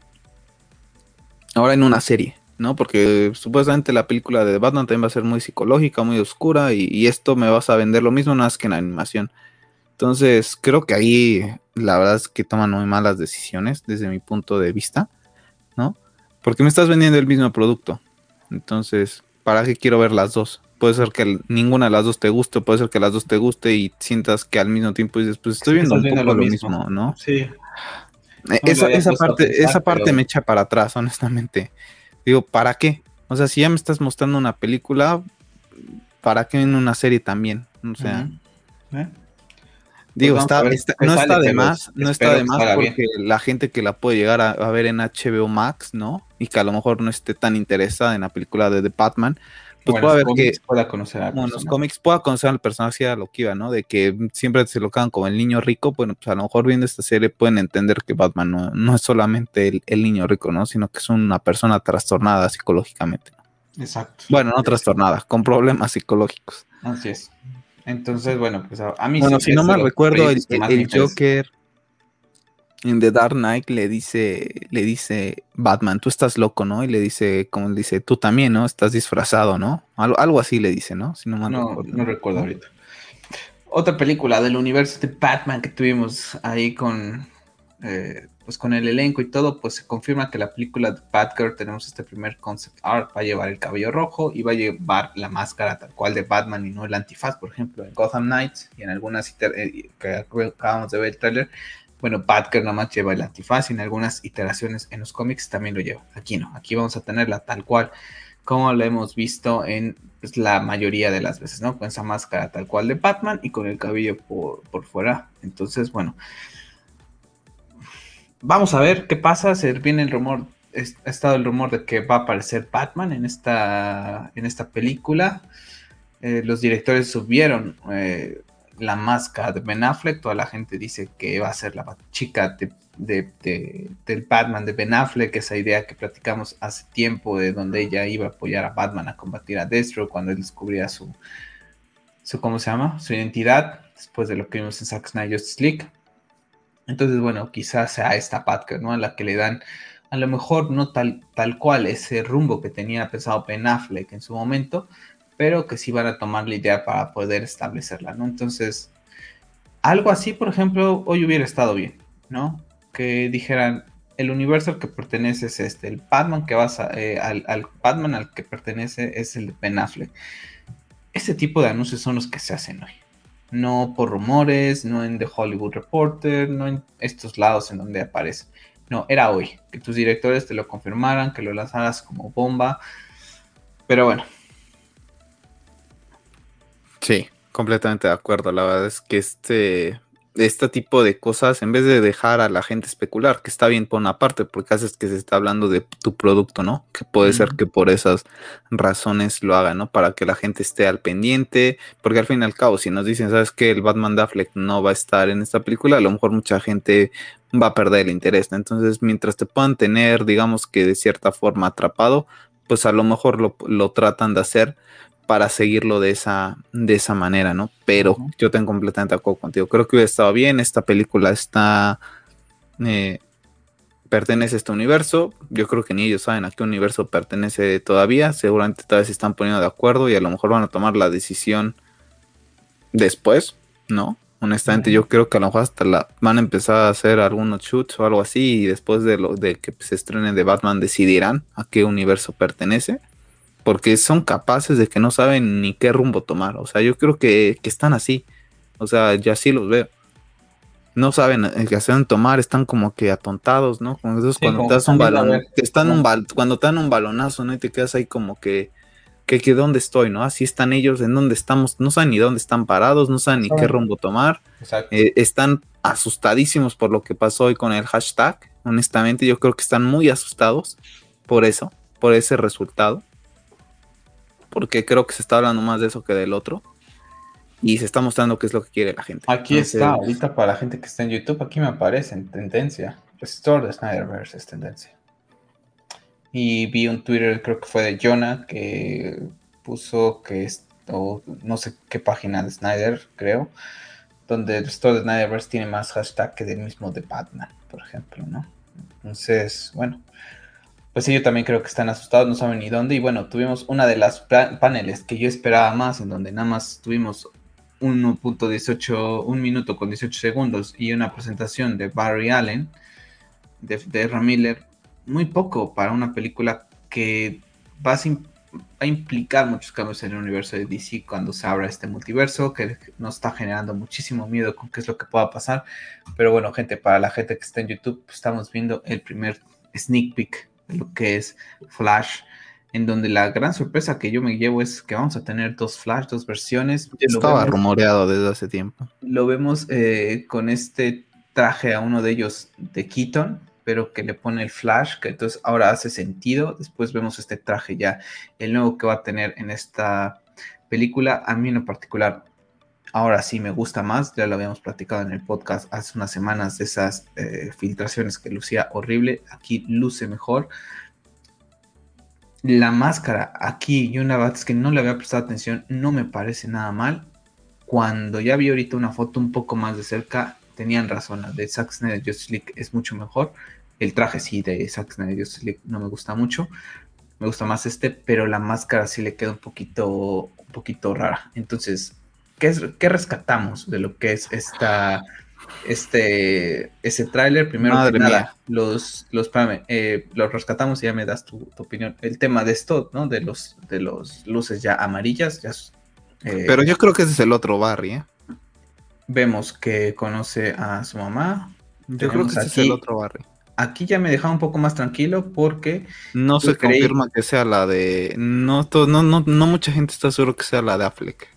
ahora en una serie, ¿no? Porque supuestamente la película de Batman también va a ser muy psicológica, muy oscura, y, esto me vas a vender lo mismo, nada más que en animación. Entonces, creo que ahí la verdad es que toman muy malas decisiones desde mi punto de vista, ¿no? Porque me estás vendiendo el mismo producto. Entonces, ¿para qué quiero ver las dos? Puede ser que ninguna de las dos te guste, puede ser que las dos te guste y sientas que al mismo tiempo dices, pues estoy viendo un poco lo, mismo. ¿no? Sí. Eh, esa, esa parte, esa parte me echa para atrás, honestamente. Digo, ¿para qué? O sea, si ya me estás mostrando una película, ¿para qué en una serie también? O sea. ¿Eh? Digo, pues no está de más, no está de más porque la gente que la puede llegar a, a, ver en HBO Max, ¿no? Y que a lo mejor no esté tan interesada en la película de The Batman, pues puede haber que pueda conocer a los cómics pueda conocer al personaje a lo que iba, ¿no? De que siempre se lo quedan como el niño rico, bueno, pues a lo mejor viendo esta serie pueden entender que Batman no, es solamente el, niño rico, ¿no? Sino que es una persona trastornada psicológicamente. Exacto. Bueno, no trastornada, con problemas psicológicos. Así es. Entonces, bueno, pues a, mí Bueno, si no me recuerdo, el, el Joker en The Dark Knight le dice, le dice Batman, tú estás loco, ¿no? Y le dice, como le dice, tú también, ¿no? Estás disfrazado, ¿no? Algo, algo así le dice, ¿no? Si no, recuerdo. no recuerdo ahorita. Otra película del universo de Batman que tuvimos ahí con, eh, pues con el elenco y todo, pues se confirma que la película de Batgirl tenemos este primer concept art, va a llevar el cabello rojo y va a llevar la máscara tal cual de Batman y no el antifaz, por ejemplo, en Gotham Knights y en algunas eh, que acabamos de ver el trailer, bueno, Batgirl nada más lleva el antifaz y en algunas iteraciones en los cómics también lo lleva. Aquí no, aquí vamos a tenerla tal cual como lo hemos visto en pues, la mayoría de las veces, ¿no? Con esa máscara tal cual de Batman y con el cabello por, fuera. Entonces, bueno, vamos a ver qué pasa. Se viene el rumor, ha estado el rumor de que va a aparecer Batman en esta, en esta película. Eh, los directores subieron eh, la máscara de Ben Affleck, toda la gente dice que va a ser la chica de, del Batman de Ben Affleck, esa idea que platicamos hace tiempo de donde ella iba a apoyar a Batman a combatir a Destro cuando él descubría su, su ¿cómo se llama? Su identidad, después de lo que vimos en Zack Snyder Justice Entonces, bueno, quizás sea esta Batgirl, ¿no? A la que le dan, a lo mejor no tal, tal cual ese rumbo que tenía pensado Ben Affleck en su momento, pero que sí van a tomar la idea para poder establecerla, ¿no? Entonces, algo así, por ejemplo, hoy hubiera estado bien, ¿no? Que dijeran, el universo al que pertenece es este, el Batman que vas eh, al, Batman al que pertenece es el de Ben Affleck. Ese tipo de anuncios son los que se hacen hoy. No por rumores, no en The Hollywood Reporter, no en estos lados en donde aparece. No, era hoy. Que tus directores te lo confirmaran, que lo lanzaras como bomba. Pero bueno, Sí, completamente de acuerdo. La verdad es que este, este tipo de cosas, en vez de dejar a la gente especular, que está bien por una parte, porque haces que se está hablando de tu producto, ¿no? Que puede ser que por esas razones lo hagan, ¿no? Para que la gente esté al pendiente, porque al fin y al cabo, si nos dicen, ¿sabes que El Batman de Affleck no va a estar en esta película, a lo mejor mucha gente va a perder el interés, Entonces, mientras te puedan tener, digamos que de cierta forma atrapado, pues a lo mejor lo, lo tratan de hacer para seguirlo de esa, de esa manera, ¿no? Pero yo tengo completamente de acuerdo contigo. Creo que hubiera estado bien. Esta película está. Eh, pertenece a este universo. Yo creo que ni ellos saben a qué universo pertenece todavía. Seguramente todavía se están poniendo de acuerdo y a lo mejor van a tomar la decisión después, ¿no? Honestamente, yo creo que a lo mejor hasta la van a empezar a hacer algunos shoots o algo así. Y después de lo de que se estrenen de Batman, decidirán a qué universo pertenece. Porque son capaces de que no saben ni qué rumbo tomar. O sea, yo creo que, que están así. O sea, ya sí los veo no saben eh, qué hacen tomar, están como que atontados, ¿no? cuando te das un balón, están un cuando te dan un balonazo, ¿no? Y te quedas ahí como que, que, que dónde estoy, ¿no? Así están ellos, en dónde estamos, no saben ni dónde están parados, no saben ni qué rumbo tomar, eh, están asustadísimos por lo que pasó hoy con el hashtag, honestamente, yo creo que están muy asustados por eso, por ese resultado, porque creo que se está hablando más de eso que del otro y se está mostrando qué es lo que quiere la gente. Aquí está, ahorita para la gente que está en YouTube, aquí me aparece en tendencia. Restore de Snyderverse es tendencia. Y vi un Twitter, creo que fue de Jonah, que puso que esto, no sé qué página de Snyder, creo, donde Restore de Snyderverse tiene más hashtag que del mismo de Batman, por ejemplo, ¿no? Entonces, bueno, pues yo también creo que están asustados, no saben ni dónde. Y bueno, tuvimos una de las paneles que yo esperaba más, en donde nada más tuvimos 1.18, un minuto con 18 segundos y una presentación de Barry Allen, de, de Miller, muy poco para una película que va a, implicar muchos cambios en el universo de DC cuando se abra este multiverso, que nos está generando muchísimo miedo con qué es lo que pueda pasar. Pero bueno, gente, para la gente que está en YouTube, estamos viendo el primer sneak peek lo que es Flash en donde la gran sorpresa que yo me llevo es que vamos a tener dos Flash, dos versiones. Estaba rumoreado desde hace tiempo. Lo vemos eh, con este traje a uno de ellos de Keaton, pero que le pone el Flash, que entonces ahora hace sentido. Después vemos este traje ya, el nuevo que va a tener en esta película. A mí en lo particular, ahora sí me gusta más. Ya lo habíamos platicado en el podcast hace unas semanas de esas eh, filtraciones que lucía horrible. Aquí luce mejor la máscara aquí y una es que no le había prestado atención, no me parece nada mal. Cuando ya vi ahorita una foto un poco más de cerca, tenían razón, la de Zack Snyder Justice League es mucho mejor. El traje sí de Zack Snyder Justice League no me gusta mucho. Me gusta más este, pero la máscara sí le queda un poquito, un poquito rara. Entonces, ¿qué, es, ¿qué rescatamos de lo que es esta este, ese tráiler, primero que nada, los, los, eh, los rescatamos y ya me das tu, opinión. El tema de esto, ¿no? De los, de los luces ya amarillas, ya eh, Pero yo creo que ese es el otro Barry, ¿eh? Vemos que conoce a su mamá. Yo creo que ese es el otro Barry. Aquí ya me dejaba un poco más tranquilo porque... No se confirma que sea la de... No, no, no, no mucha gente está seguro que sea la de Affleck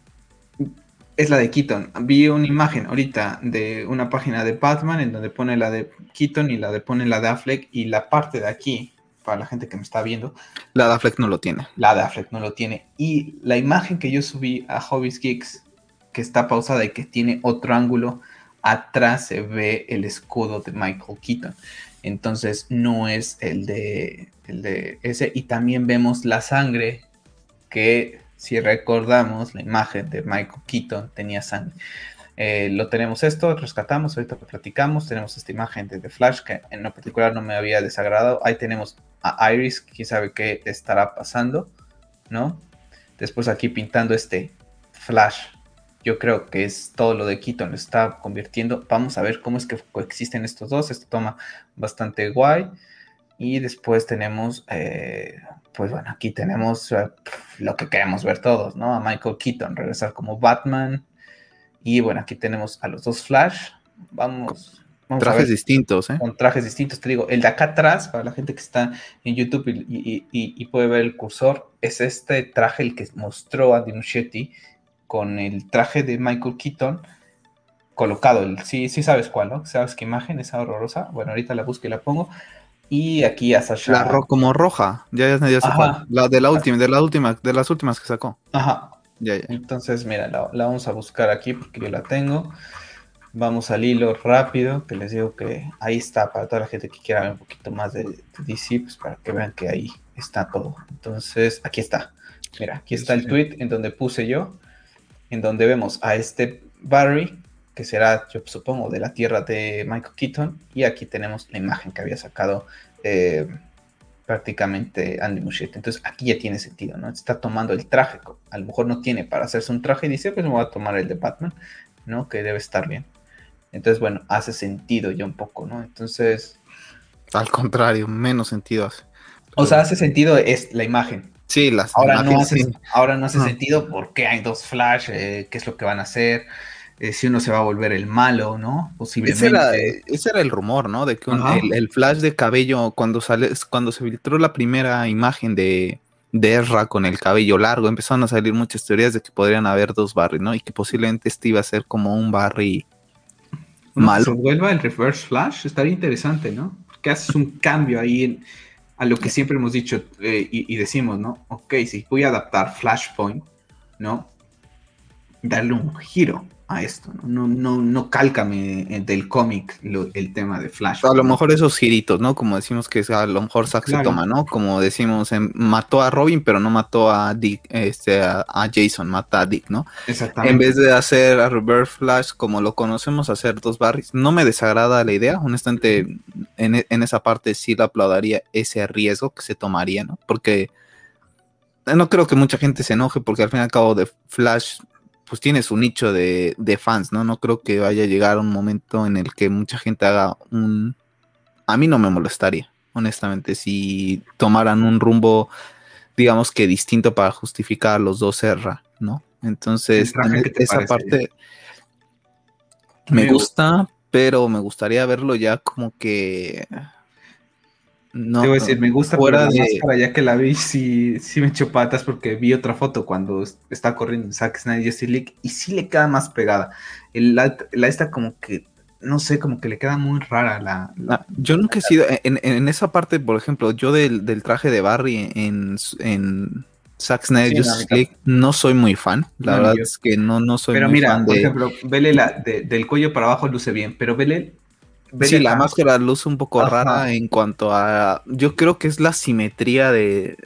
es la de Keaton. Vi una imagen ahorita de una página de Batman en donde pone la de Keaton y la de pone la de Affleck y la parte de aquí, para la gente que me está viendo. La de Affleck no lo tiene. La de Affleck no lo tiene. Y la imagen que yo subí a Hobbies Geeks, que está pausada y que tiene otro ángulo, atrás se ve el escudo de Michael Keaton. Entonces no es el de, el de ese. Y también vemos la sangre que si recordamos la imagen de Michael Keaton, tenía sangre. Eh, lo tenemos esto, rescatamos, ahorita platicamos, tenemos esta imagen de The Flash que en lo particular no me había desagradado. Ahí tenemos a Iris, quién sabe qué estará pasando, ¿no? Después aquí pintando este Flash. Yo creo que es todo lo de Keaton, lo está convirtiendo. Vamos a ver cómo es que coexisten estos dos. Esto toma bastante guay. Y después tenemos eh, pues bueno, aquí tenemos eh, lo que queremos ver todos, ¿no? A Michael Keaton regresar como Batman. Y bueno, aquí tenemos a los dos Flash. Vamos. trajes distintos, ¿eh? Con trajes distintos, te digo. El de acá atrás, para la gente que está en YouTube y, puede ver el cursor, es este traje el que mostró Andy Muschietti con el traje de Michael Keaton colocado. El, sí, sí sabes cuál, ¿no? ¿Sabes qué imagen? Esa horrorosa. Bueno, ahorita la busco y la pongo. Y aquí a Sasha. La como roja, ya, ya, ya se La de la última, de la última, de las últimas que sacó. Ajá. Ya, ya. Entonces, mira, la, vamos a buscar aquí porque yo la tengo. Vamos al hilo rápido, que les digo que ahí está para toda la gente que quiera ver un poquito más de, DC, pues para que vean que ahí está todo. Entonces, aquí está. Mira, aquí está el tweet en donde puse yo, en donde vemos a este Barry, que será, yo supongo, de la tierra de Michael Keaton, y aquí tenemos la imagen que había sacado eh, prácticamente Andy Muschietti. Entonces aquí ya tiene sentido, ¿no? Está tomando el traje, a lo mejor no tiene para hacerse un traje y dice, pues me voy a tomar el de Batman, ¿no? Que debe estar bien. Entonces, bueno, hace sentido ya un poco, ¿no? Entonces... Al contrario, menos sentido hace. O sea, hace sentido es la imagen. Sí, las ahora no hace, Ahora no hace sentido porque hay dos Flash, eh, qué es lo que van a hacer, eh, si uno se va a volver el malo, ¿no? Posiblemente. Ese era, el rumor, ¿no? De que el, Flash de cabello, cuando, sale, cuando se filtró la primera imagen de, de Ezra con el cabello largo, empezaron a salir muchas teorías de que podrían haber dos Barry, ¿no? Y que posiblemente este iba a ser como un Barry malo. Se vuelva el Reverse Flash, estaría interesante, ¿no? Porque haces un cambio ahí en a lo que siempre hemos dicho eh, y, decimos, ¿no? Ok, si voy a adaptar Flashpoint, ¿no? Darle un giro a esto, ¿no? No, no, no cálcame eh, del cómic el tema de Flash. A lo mejor esos giritos, ¿no? Como decimos que a lo mejor Zack se toma, ¿no? Como decimos, em, mató a Robin, pero no mató a Dick, este, a, Jason, mata a Dick, ¿no? Exactamente. En vez de hacer a Reverse Flash como lo conocemos, hacer dos barris, no me desagrada la idea, honestamente, en, en esa parte sí le aplaudaría ese riesgo que se tomaría, ¿no? Porque no creo que mucha gente se enoje porque al fin y al cabo de Flash pues tiene su nicho de, fans, ¿no? No creo que vaya a llegar un momento en el que mucha gente haga un... A mí no me molestaría, honestamente, si tomaran un rumbo, digamos que distinto para justificar a los dos Serra, ¿no? Entonces, esa parte me gusta, pero me gustaría verlo ya como que no, Debo decir, me gusta fuera de... máscara, ya que la vi, sí, sí me echó patas porque vi otra foto cuando está corriendo Zack Snyder y League y sí le queda más pegada. El, la, esta como que, no sé, como que le queda muy rara la... Ah, yo nunca he sido, en, esa parte, por ejemplo, yo del, traje de Barry en, en Zack Snyder League no soy muy fan, la verdad es que no, no soy pero mira, por ejemplo, vele la, del cuello para abajo luce bien, pero vele Sí, la máscara luce un poco rara en cuanto a. Yo creo que es la simetría de.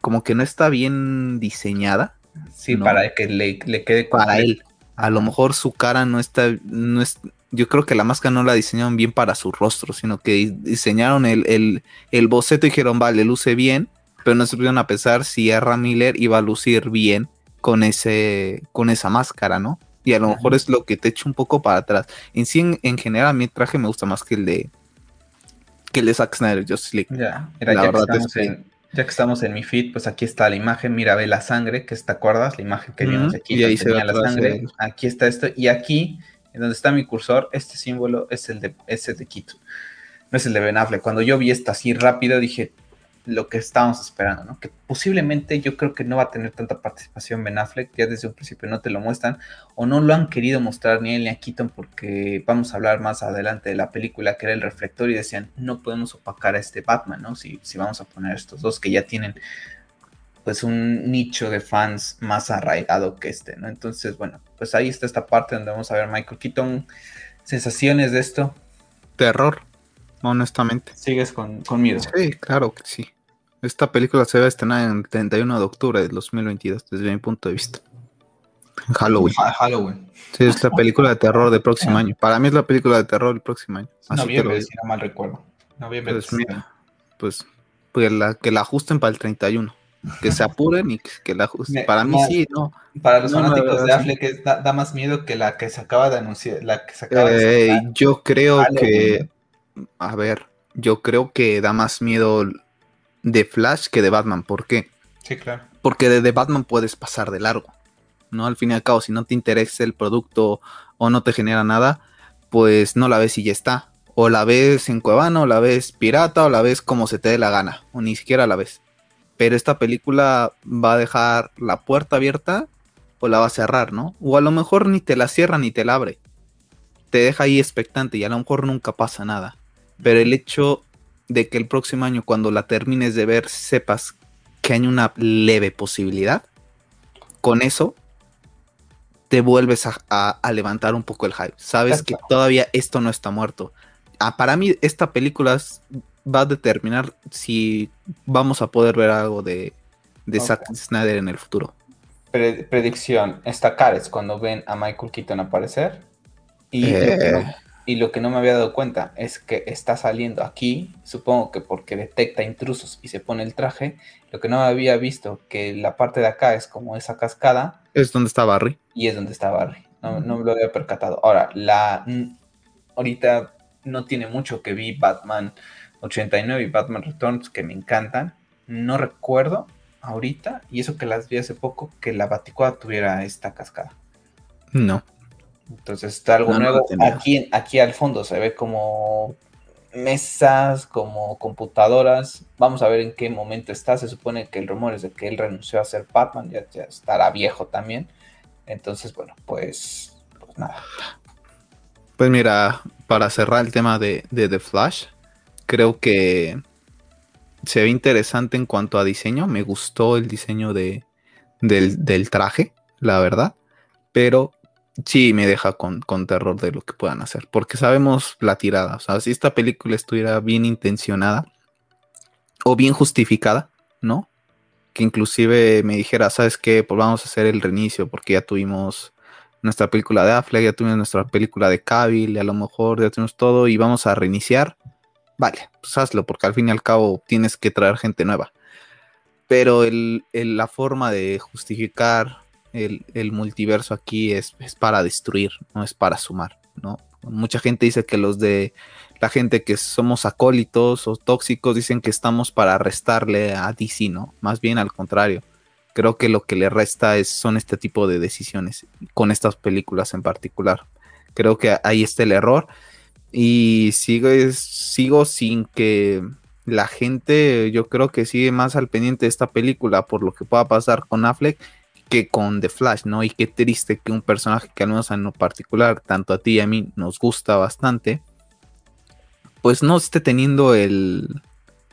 Como que no está bien diseñada. Sí, para que le, quede para él. A lo mejor su cara no está. No es, yo creo que la máscara no la diseñaron bien para su rostro, sino que diseñaron el, el, boceto y dijeron, vale, luce bien, pero no se pudieron a pesar si R. Miller iba a lucir bien con ese con esa máscara, ¿no? Y a lo mejor es lo que te echa un poco para atrás. En sí, en, general, mi traje me gusta más que el de que el de Zack Snyder Justice League. Ya, la ya verdad que es en, ya que estamos en mi feed, pues aquí está la imagen, mira, ve la sangre, que te acuerdas, la imagen que vimos aquí, y ahí se ve la sangre, aquí está esto, y aquí, en donde está mi cursor, este símbolo es el de, ese de Quito, no es el de Ben Affleck. Cuando yo vi esto así rápido, dije, lo que estábamos esperando, ¿no? Que posiblemente yo creo que no va a tener tanta participación Ben Affleck, ya desde un principio no te lo muestran, o no lo han querido mostrar ni él ni a Keaton, porque vamos a hablar más adelante de la película que era el reflector y decían, no podemos opacar a este Batman, ¿no? Si, si vamos a poner estos dos que ya tienen pues un nicho de fans más arraigado que este, ¿no? Entonces, bueno, pues ahí está esta parte donde vamos a ver Michael Keaton, sensaciones de esto. Terror, honestamente. ¿Sigues con, con miedo? Sí, claro que sí. Esta película se va a estrenar en el 31 de octubre de 2022, desde mi punto de vista. Halloween. Halloween. Sí, es la película de terror del próximo año. Para mí es la película de terror del próximo año. Así noviembre, si no mal recuerdo. Noviembre. Pues, pues, pues, la, que la ajusten para el 31. Que se apuren y que, la ajusten. para mí sí, no. Para los fanáticos de Affleck da, da, más miedo que la que se acaba de anunciar. La que se acaba de yo creo que. A ver, yo creo que da más miedo de Flash que de Batman. ¿Por qué? Sí, claro. Porque de, Batman puedes pasar de largo. ¿No? Al fin y al cabo, si no te interesa el producto o no te genera nada, pues no la ves y ya está. O la ves en Cuevana, o la ves pirata, o la ves como se te dé la gana, o ni siquiera la ves. Pero esta película va a dejar la puerta abierta o la va a cerrar, ¿no? O a lo mejor ni te la cierra ni te la abre. Te deja ahí expectante y a lo mejor nunca pasa nada. Pero el hecho de que el próximo año, cuando la termines de ver, sepas que hay una leve posibilidad, con eso te vuelves a, levantar un poco el hype. Sabes que todavía esto no está muerto. Ah, para mí, esta película va a determinar si vamos a poder ver algo de, de Zack Snyder en el futuro. predicción, estacares cuando ven a Michael Keaton aparecer. Y, eh. Y lo que no me había dado cuenta es que está saliendo aquí, supongo que porque detecta intrusos y se pone el traje, lo que no había visto, que la parte de acá es como esa cascada. Es donde está Barry. Y es donde está Barry. No, no me lo había percatado. Ahora, la ahorita no tiene mucho que vi Batman 89 y Batman Returns que me encantan. No recuerdo ahorita, y eso que las vi hace poco, que la Baticuada tuviera esta cascada. No. Entonces está algo nuevo. aquí, aquí al fondo se ve como mesas, como computadoras. Vamos a ver en qué momento está. Se supone que el rumor es de que él renunció a ser Batman, ya, ya estará viejo también. Entonces, bueno, pues, pues nada. Pues mira, para cerrar el tema de, The Flash, creo que se ve interesante en cuanto a diseño. Me gustó el diseño de, del, traje, la verdad. Pero sí me deja con, con, terror de lo que puedan hacer. Porque sabemos la tirada. O sea, si esta película estuviera bien intencionada o bien justificada, ¿no? Que inclusive me dijera, ¿sabes qué? Pues vamos a hacer el reinicio porque ya tuvimos nuestra película de Affleck, ya tuvimos nuestra película de Cavill, y a lo mejor ya tenemos todo y vamos a reiniciar. Vale, pues hazlo, porque al fin y al cabo tienes que traer gente nueva. Pero la forma de justificar el, multiverso aquí es, es, para destruir, no es para sumar, ¿no? Mucha gente dice que los de la gente que somos acólitos o tóxicos dicen que estamos para restarle a DC, ¿no? Más bien al contrario creo que lo que le resta es, son este tipo de decisiones, con estas películas en particular. Creo que ahí está el error. Y sigo, sigo sin que la gente, yo creo que sigue más al pendiente de esta película por lo que pueda pasar con Affleck que con The Flash, ¿no? Y qué triste que un personaje que al menos en lo particular, tanto a ti y a mí, nos gusta bastante, pues no esté teniendo el,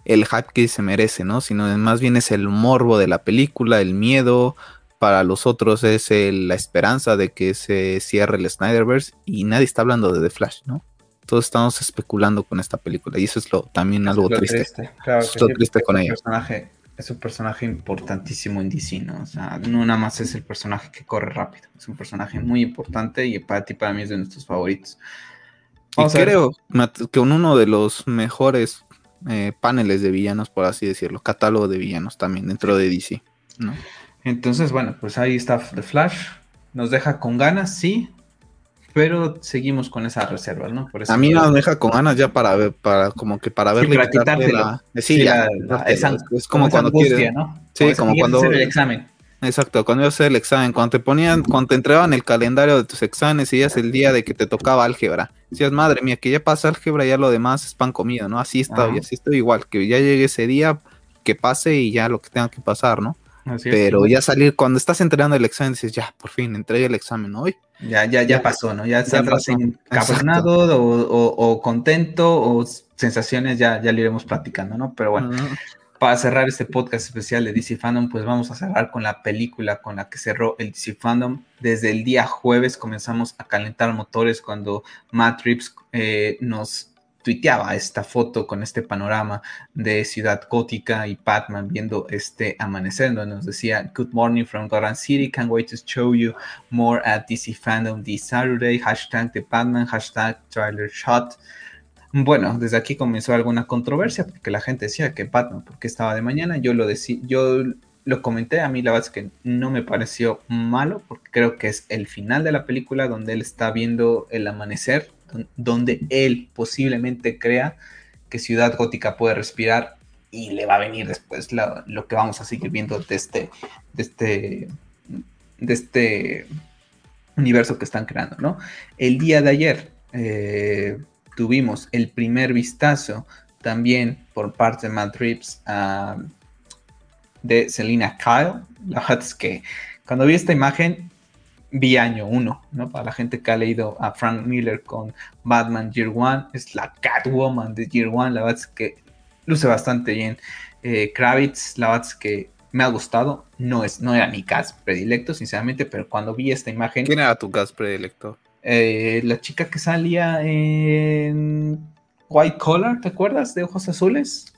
el hype que se merece, ¿no? Sino más bien es el morbo de la película, el miedo. Para los otros es la esperanza de que se cierre el Snyderverse y nadie está hablando de The Flash, ¿no? Todos estamos especulando con esta película y eso es lo también algo triste. Claro es lo triste con ella. Personaje, es un personaje importantísimo en DC, ¿no? O sea, no nada más es el personaje que corre rápido, es un personaje muy importante y para ti, para mí es de nuestros favoritos. y creo que uno de los mejores eh, paneles de villanos, por así decirlo, catálogo de villanos también dentro de DC, ¿no? Entonces, bueno, pues ahí está The Flash. Nos deja con ganas, sí, pero seguimos con esa reserva, ¿no? a mí me deja con ganas ya para ver, para como que para verle. para quitarte la, sí, ya, es, como cuando quieres, ¿no? Sí, como, cuando hacer el examen. Exacto, cuando ibas a hacer el examen, cuando te ponían, cuando te entregaban el calendario de tus exámenes y ya es el día de que te tocaba álgebra. Decías, madre mía, que ya pasa álgebra, ya lo demás es pan comido, ¿no? Así estoy, así estoy igual, que ya llegue ese día, que pase y ya lo que tenga que pasar, ¿no? Pero ya salir, cuando estás entregando el examen, dices, ya, por fin, entregué el examen hoy. Ya, ya, ya pasó, ¿no? Ya, estás encabronado o, o, contento o sensaciones, ya, ya lo iremos platicando, ¿no? Pero bueno, para cerrar este podcast especial de DC Fandom, pues vamos a cerrar con la película con la que cerró el DC Fandom. Desde el día jueves comenzamos a calentar motores cuando Matt Reeves eh, nos tuiteaba esta foto con este panorama de ciudad gótica y Batman viendo este amanecer, donde nos decía Good morning from Gotham City, can't wait to show you more at DC Fandom this Saturday, hashtag The Batman, hashtag trailer shot. Bueno, desde aquí comenzó alguna controversia porque la gente decía que Batman, porque estaba de mañana, yo lo decía, yo lo comenté, a mí la verdad es que no me pareció malo porque creo que es el final de la película donde él está viendo el amanecer, donde él posiblemente crea que Ciudad Gótica puede respirar y le va a venir después lo, que vamos a seguir viendo de este, de este, de este universo que están creando, ¿no? El día de ayer, eh, tuvimos el primer vistazo también por parte de Matt Reeves de Selina Kyle. La verdad es que cuando vi esta imagen vi año uno, ¿no? Para la gente que ha leído a Frank Miller con Batman Year One, es la Catwoman de Year One, la verdad es que luce bastante bien. Eh, Kravitz, la verdad es que me ha gustado, no, es, no era mi cast predilecto, sinceramente, pero cuando vi esta imagen... ¿Quién era tu cast predilecto? Eh, la chica que salía en White Collar, ¿te acuerdas? De ojos azules.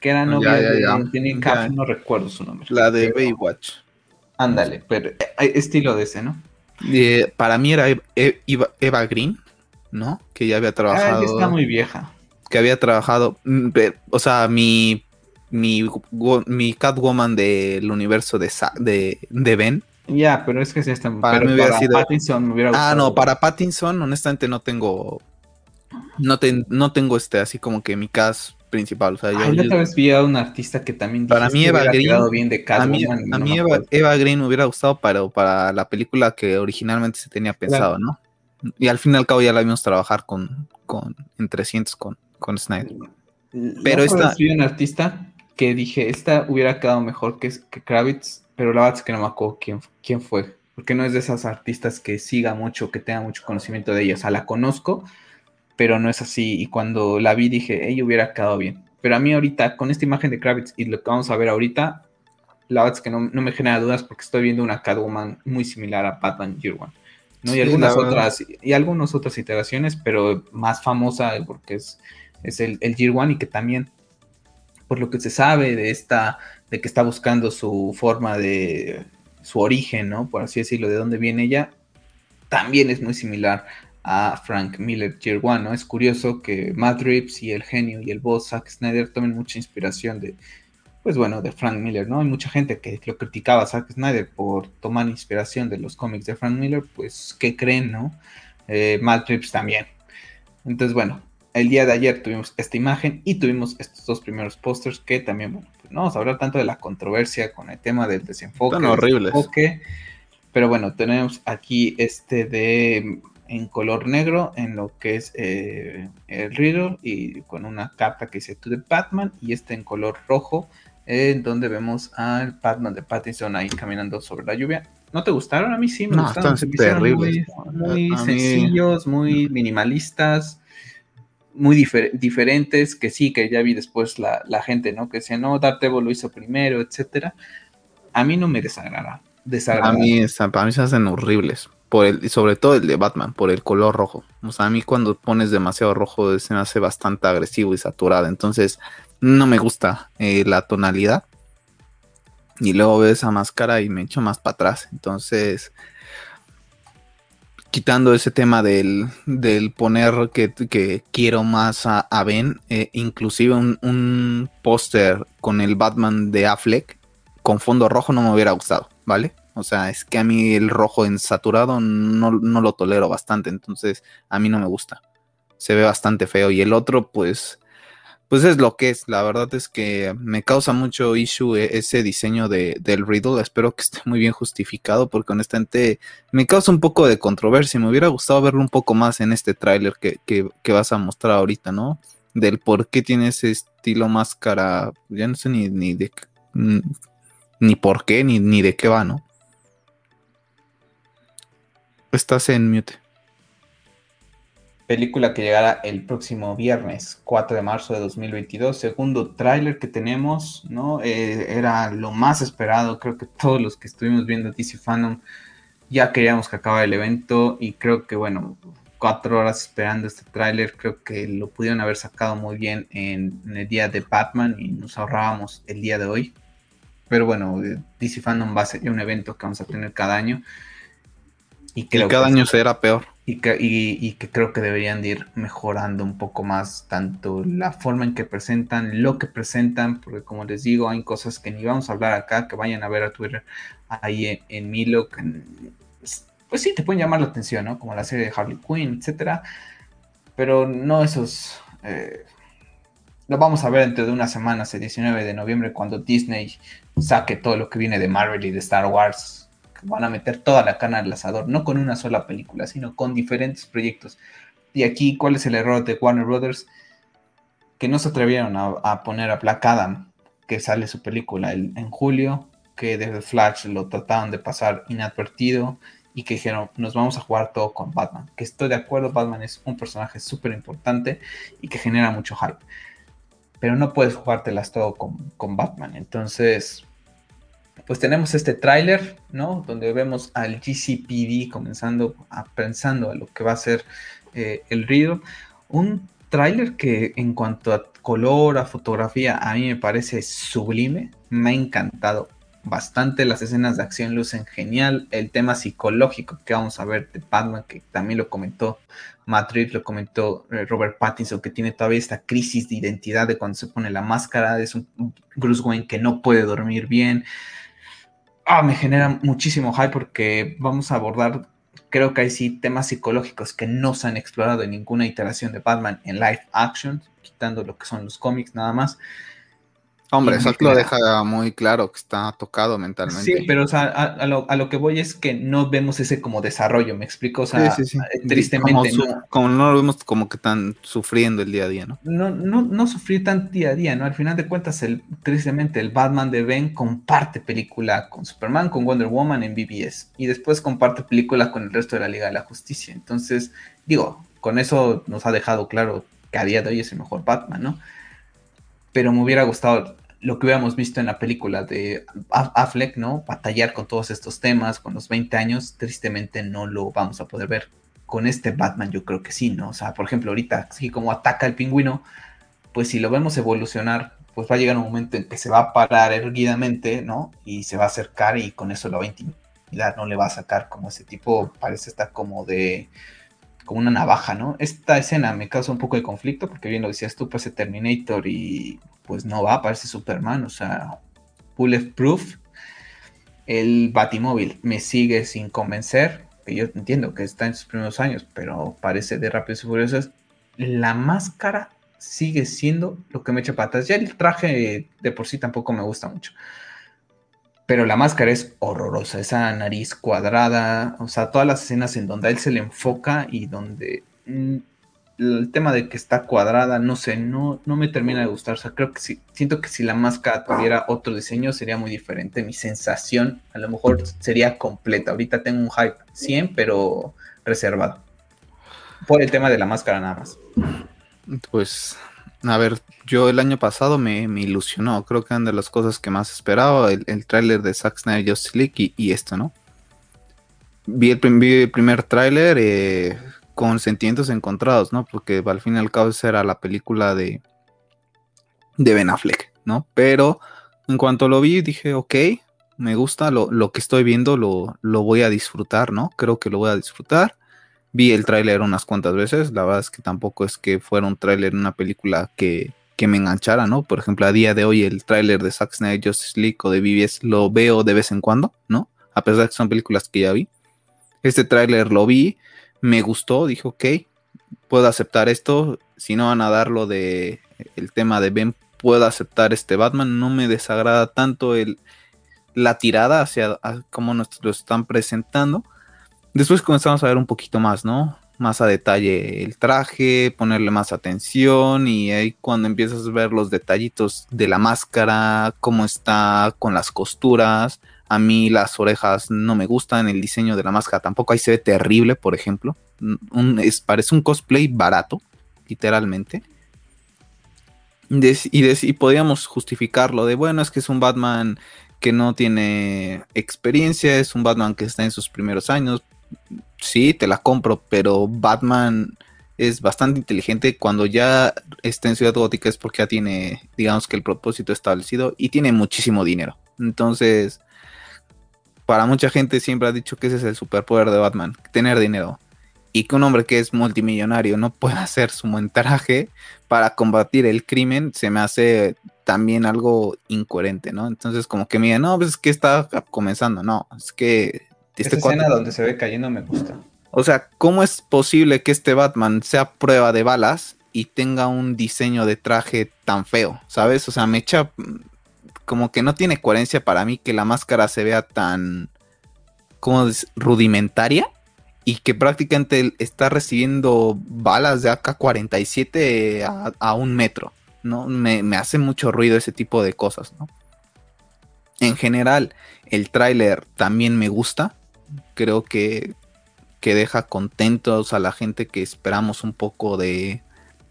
que era novia de no recuerdo su nombre. La de Baywatch. Ándale, pero hay estilo de ese, ¿no? para mí era Eva, Green, ¿no? Que ya había trabajado. Ah, está muy vieja. Que había trabajado. Mm, o sea, mi. Mi, mi Catwoman del universo de, de, de Ben. Ya, pero es que sí está. Para, pero para Pattinson me hubiera gustado. Ah, no, para Pattinson, honestamente, no tengo. No, no tengo este, así como que mi cast principal. O sea, yo, otra vez vi a un artista que también para mí Eva Green, bien de a mí, a mí Eva, Green me hubiera gustado para, para la película que originalmente se tenía pensado, ¿no? Y al fin y al cabo ya la vimos trabajar con, con en 300 con, con Snyder. Pero esta... Vi un artista que dije, esta hubiera quedado mejor que, que Kravitz, pero la verdad es que no me acuerdo quién, quién fue. Porque no es de esas artistas que siga mucho, que tenga mucho conocimiento de ella. O sea, la conozco, pero no es así. Y cuando la vi dije, ella hubiera quedado bien. Pero a mí ahorita, con esta imagen de Kravitz y lo que vamos a ver ahorita, la verdad es que no, me genera dudas porque estoy viendo una Catwoman muy similar a Batman Year One. ¿no? Y algunas otras, y algunas otras iteraciones, pero más famosa porque es, es el, el Year One y que también, por lo que se sabe de esta, de que está buscando su forma de su origen, ¿no? Por así decirlo, de dónde viene ella, también es muy similar a Frank Miller Year One, ¿no? Es curioso que Matt Reeves y el genio y el boss Zack Snyder tomen mucha inspiración de, pues bueno, de Frank Miller, ¿no? Hay mucha gente que lo criticaba a Zack Snyder por tomar inspiración de los cómics de Frank Miller, pues, ¿qué creen, no? Eh, Matt Reeves también. Entonces, bueno, el día de ayer tuvimos esta imagen y tuvimos estos dos primeros pósters que también, bueno, pues no vamos a hablar tanto de la controversia con el tema del desenfoque. Son horribles. pero bueno, tenemos aquí este de en color negro en lo que es eh, el Riddle y con una carta que dice To the Batman y este en color rojo en donde vemos al Batman de Pattinson ahí caminando sobre la lluvia. ¿No te gustaron? A mí sí me no, gustaron. Están terribles. Muy, sencillos, muy minimalistas, muy diferentes, que sí, que ya vi después la, gente, ¿no? Que decía, no, Daredevil lo hizo primero, etcétera. A mí no me desagrada. desagrada. A mí, para mí se hacen horribles por el, y sobre todo el de Batman, por el color rojo. O sea, a mí cuando pones demasiado rojo se me hace bastante agresivo y saturado. Entonces, no me gusta eh, la tonalidad. Y luego veo esa máscara y me echo más para atrás. Entonces, quitando ese tema del, del poner que, que, quiero más a, Ben, eh, inclusive un, un póster con el Batman de Affleck con fondo rojo no me hubiera gustado, ¿vale? O sea, es que a mí el rojo en saturado no, lo tolero bastante, entonces a mí no me gusta. Se ve bastante feo. Y el otro, pues, pues es lo que es. La verdad es que me causa mucho issue e, ese diseño de, del Riddle. Espero que esté muy bien justificado porque honestamente me causa un poco de controversia. Me hubiera gustado verlo un poco más en este tráiler que, que, vas a mostrar ahorita, ¿no? Del por qué tiene ese estilo máscara. Ya no sé ni, ni de ni por qué, ni, ni de qué va, ¿no? Estás en mute. Película que llegará el próximo viernes, 4 de marzo de 2022. Segundo tráiler que tenemos, ¿no? Eh, era lo más esperado. Creo que todos los que estuvimos viendo DC Fandom ya queríamos que acabara el evento. Y creo que, bueno, cuatro horas esperando este tráiler. Creo que lo pudieron haber sacado muy bien en, en, el día de Batman y nos ahorrábamos el día de hoy. Pero bueno, DC Fandom va a ser un evento que vamos a tener cada año. Y, cada año será peor. Y que, y, que, creo que deberían de ir mejorando un poco más tanto la forma en que presentan, lo que presentan, porque como les digo, hay cosas que ni vamos a hablar acá, que vayan a ver a Twitter ahí en, Milo, que pues sí te pueden llamar la atención, ¿no? Como la serie de Harley Quinn, etcétera, pero no esos... Eh, lo vamos a ver dentro de unas semanas, el 19 de noviembre, cuando Disney saque todo lo que viene de Marvel y de Star Wars van a meter toda la cana al asador, no con una sola película, sino con diferentes proyectos. Y aquí, ¿cuál es el error de Warner Brothers? Que no se atrevieron a, poner a Black Adam, que sale su película en julio, que desde Flash lo trataron de pasar inadvertido y que dijeron, nos vamos a jugar todo con Batman. Que estoy de acuerdo, Batman es un personaje súper importante y que genera mucho hype. Pero no puedes jugártelas todo con, con Batman. Entonces, pues tenemos este tráiler, ¿no? Donde vemos al GCPD comenzando a pensando a lo que va a ser eh, el río. Un tráiler que en cuanto a color, a fotografía, a mí me parece sublime, me ha encantado bastante, las escenas de acción lucen genial, el tema psicológico que vamos a ver de Batman, que también lo comentó Madrid, lo comentó eh, Robert Pattinson, que tiene todavía esta crisis de identidad de cuando se pone la máscara, es un Bruce Wayne que no puede dormir bien. Ah, me genera muchísimo hype porque vamos a abordar, creo que hay sí temas psicológicos que no se han explorado en ninguna iteración de Batman en live action, quitando lo que son los cómics nada más. Hombre, eso lo deja muy claro que está tocado mentalmente. Sí, pero o sea, a, lo, que voy es que no vemos ese como desarrollo, me explico, o sea, eh, tristemente como, no. lo vemos como que tan sufriendo el día a día, ¿no? No, no, no sufrir tan día a día, ¿no? Al final de cuentas, el, tristemente, el Batman de Ben comparte película con Superman, con Wonder Woman en BBS, y después comparte película con el resto de la Liga de la Justicia. Entonces, digo, con eso nos ha dejado claro que a día de hoy es el mejor Batman, ¿no? Pero me hubiera gustado lo que hubiéramos visto en la película de Affleck, ¿no? Batallar con todos estos temas, con los 20 años, tristemente no lo vamos a poder ver. Con este Batman yo creo que sí, ¿no? O sea, por ejemplo, ahorita, así como ataca el pingüino, pues si lo vemos evolucionar, pues va a llegar un momento en que se va a parar erguidamente, ¿no? Y se va a acercar y con eso lo va a intimidar, no le va a sacar como ese tipo, parece estar como de como una navaja, ¿no? Esta escena me causa un poco de conflicto porque bien lo decías tú, pues Terminator y pues no va, parece Superman, o sea, bulletproof. El Batimóvil me sigue sin convencer, que yo entiendo que está en sus primeros años, pero parece de Rápidos y Furiosos. La máscara sigue siendo lo que me echa patas. Ya el traje de por sí tampoco me gusta mucho. Pero la máscara es horrorosa, esa nariz cuadrada, o sea, todas las escenas en donde a él se le enfoca y donde mm, el tema de que está cuadrada, no sé, no, no me termina de gustar. O sea, creo que sí, siento que si la máscara tuviera otro diseño sería muy diferente. Mi sensación a lo mejor sería completa. Ahorita tengo un hype 100, pero reservado. Por el tema de la máscara nada más. Pues a ver, yo el año pasado me, ilusionó. Creo que eran de las cosas que más esperaba. El, el tráiler de Zack Snyder Justice League y, esto, ¿no? Vi el, primer tráiler eh, con sentimientos encontrados, ¿no? Porque al fin y al cabo era la película de, de Ben Affleck, ¿no? Pero en cuanto lo vi dije, ok, me gusta lo, lo que estoy viendo, lo, lo voy a disfrutar, ¿no? Creo que lo voy a disfrutar. Vi el tráiler unas cuantas veces, la verdad es que tampoco es que fuera un tráiler una película que, me enganchara, ¿no? Por ejemplo, a día de hoy el tráiler de Zack Snyder Justice League o de BBS lo veo de vez en cuando, ¿no? A pesar de que son películas que ya vi. Este tráiler lo vi, me gustó, dije, ok, puedo aceptar esto. Si no van a dar lo de el tema de Ben, puedo aceptar este Batman. No me desagrada tanto el, la tirada hacia cómo nos lo están presentando. Después comenzamos a ver un poquito más, ¿no? Más a detalle el traje, ponerle más atención y ahí cuando empiezas a ver los detallitos de la máscara, cómo está con las costuras, a mí las orejas no me gustan, el diseño de la máscara tampoco, ahí se ve terrible, por ejemplo. parece un cosplay barato, literalmente. y, y podríamos justificarlo de, bueno, es que es un Batman que no tiene experiencia, es un Batman que está en sus primeros años, sí, te la compro, pero Batman es bastante inteligente cuando ya está en Ciudad Gótica es porque ya tiene, digamos que el propósito establecido y tiene muchísimo dinero. Entonces, para mucha gente siempre ha dicho que ese es el superpoder de Batman, tener dinero. Y que un hombre que es multimillonario no pueda hacer su buen traje para combatir el crimen, se me hace también algo incoherente, ¿no? Entonces, como que me no, pues es que está comenzando, no, es que esta escena donde se ve cayendo me gusta. O sea, ¿cómo es posible que este Batman sea prueba de balas y tenga un diseño de traje tan feo? ¿Sabes? O sea, me echa como que no tiene coherencia para mí que la máscara se vea tan como rudimentaria y que prácticamente está recibiendo balas de AK-47 a, un metro, ¿no? Me, me, hace mucho ruido ese tipo de cosas, ¿no? En general, el tráiler también me gusta creo que, que deja contentos a la gente que esperamos un poco de,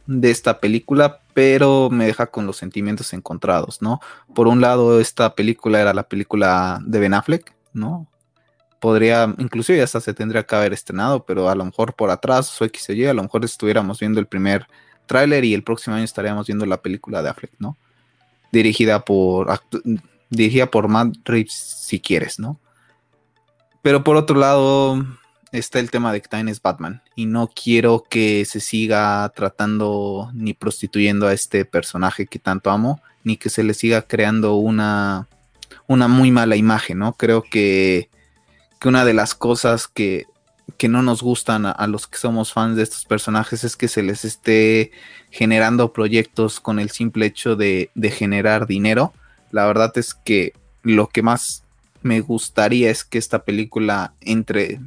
de esta película, pero me deja con los sentimientos encontrados, ¿no? Por un lado, esta película era la película de Ben Affleck, ¿no? Podría, inclusive hasta se tendría que haber estrenado, pero a lo mejor por atrás o X o Y, a lo mejor estuviéramos viendo el primer tráiler y el próximo año estaríamos viendo la película de Affleck, ¿no? Dirigida por, dirigida por Matt Reeves, si quieres, ¿no? Pero por otro lado, está el tema de que también es Batman y no quiero que se siga tratando ni prostituyendo a este personaje que tanto amo, ni que se le siga creando una, una muy mala imagen, ¿no? Creo que, que una de las cosas que, que no nos gustan a, los que somos fans de estos personajes es que se les esté generando proyectos con el simple hecho de, de generar dinero. La verdad es que lo que más me gustaría es que esta película entre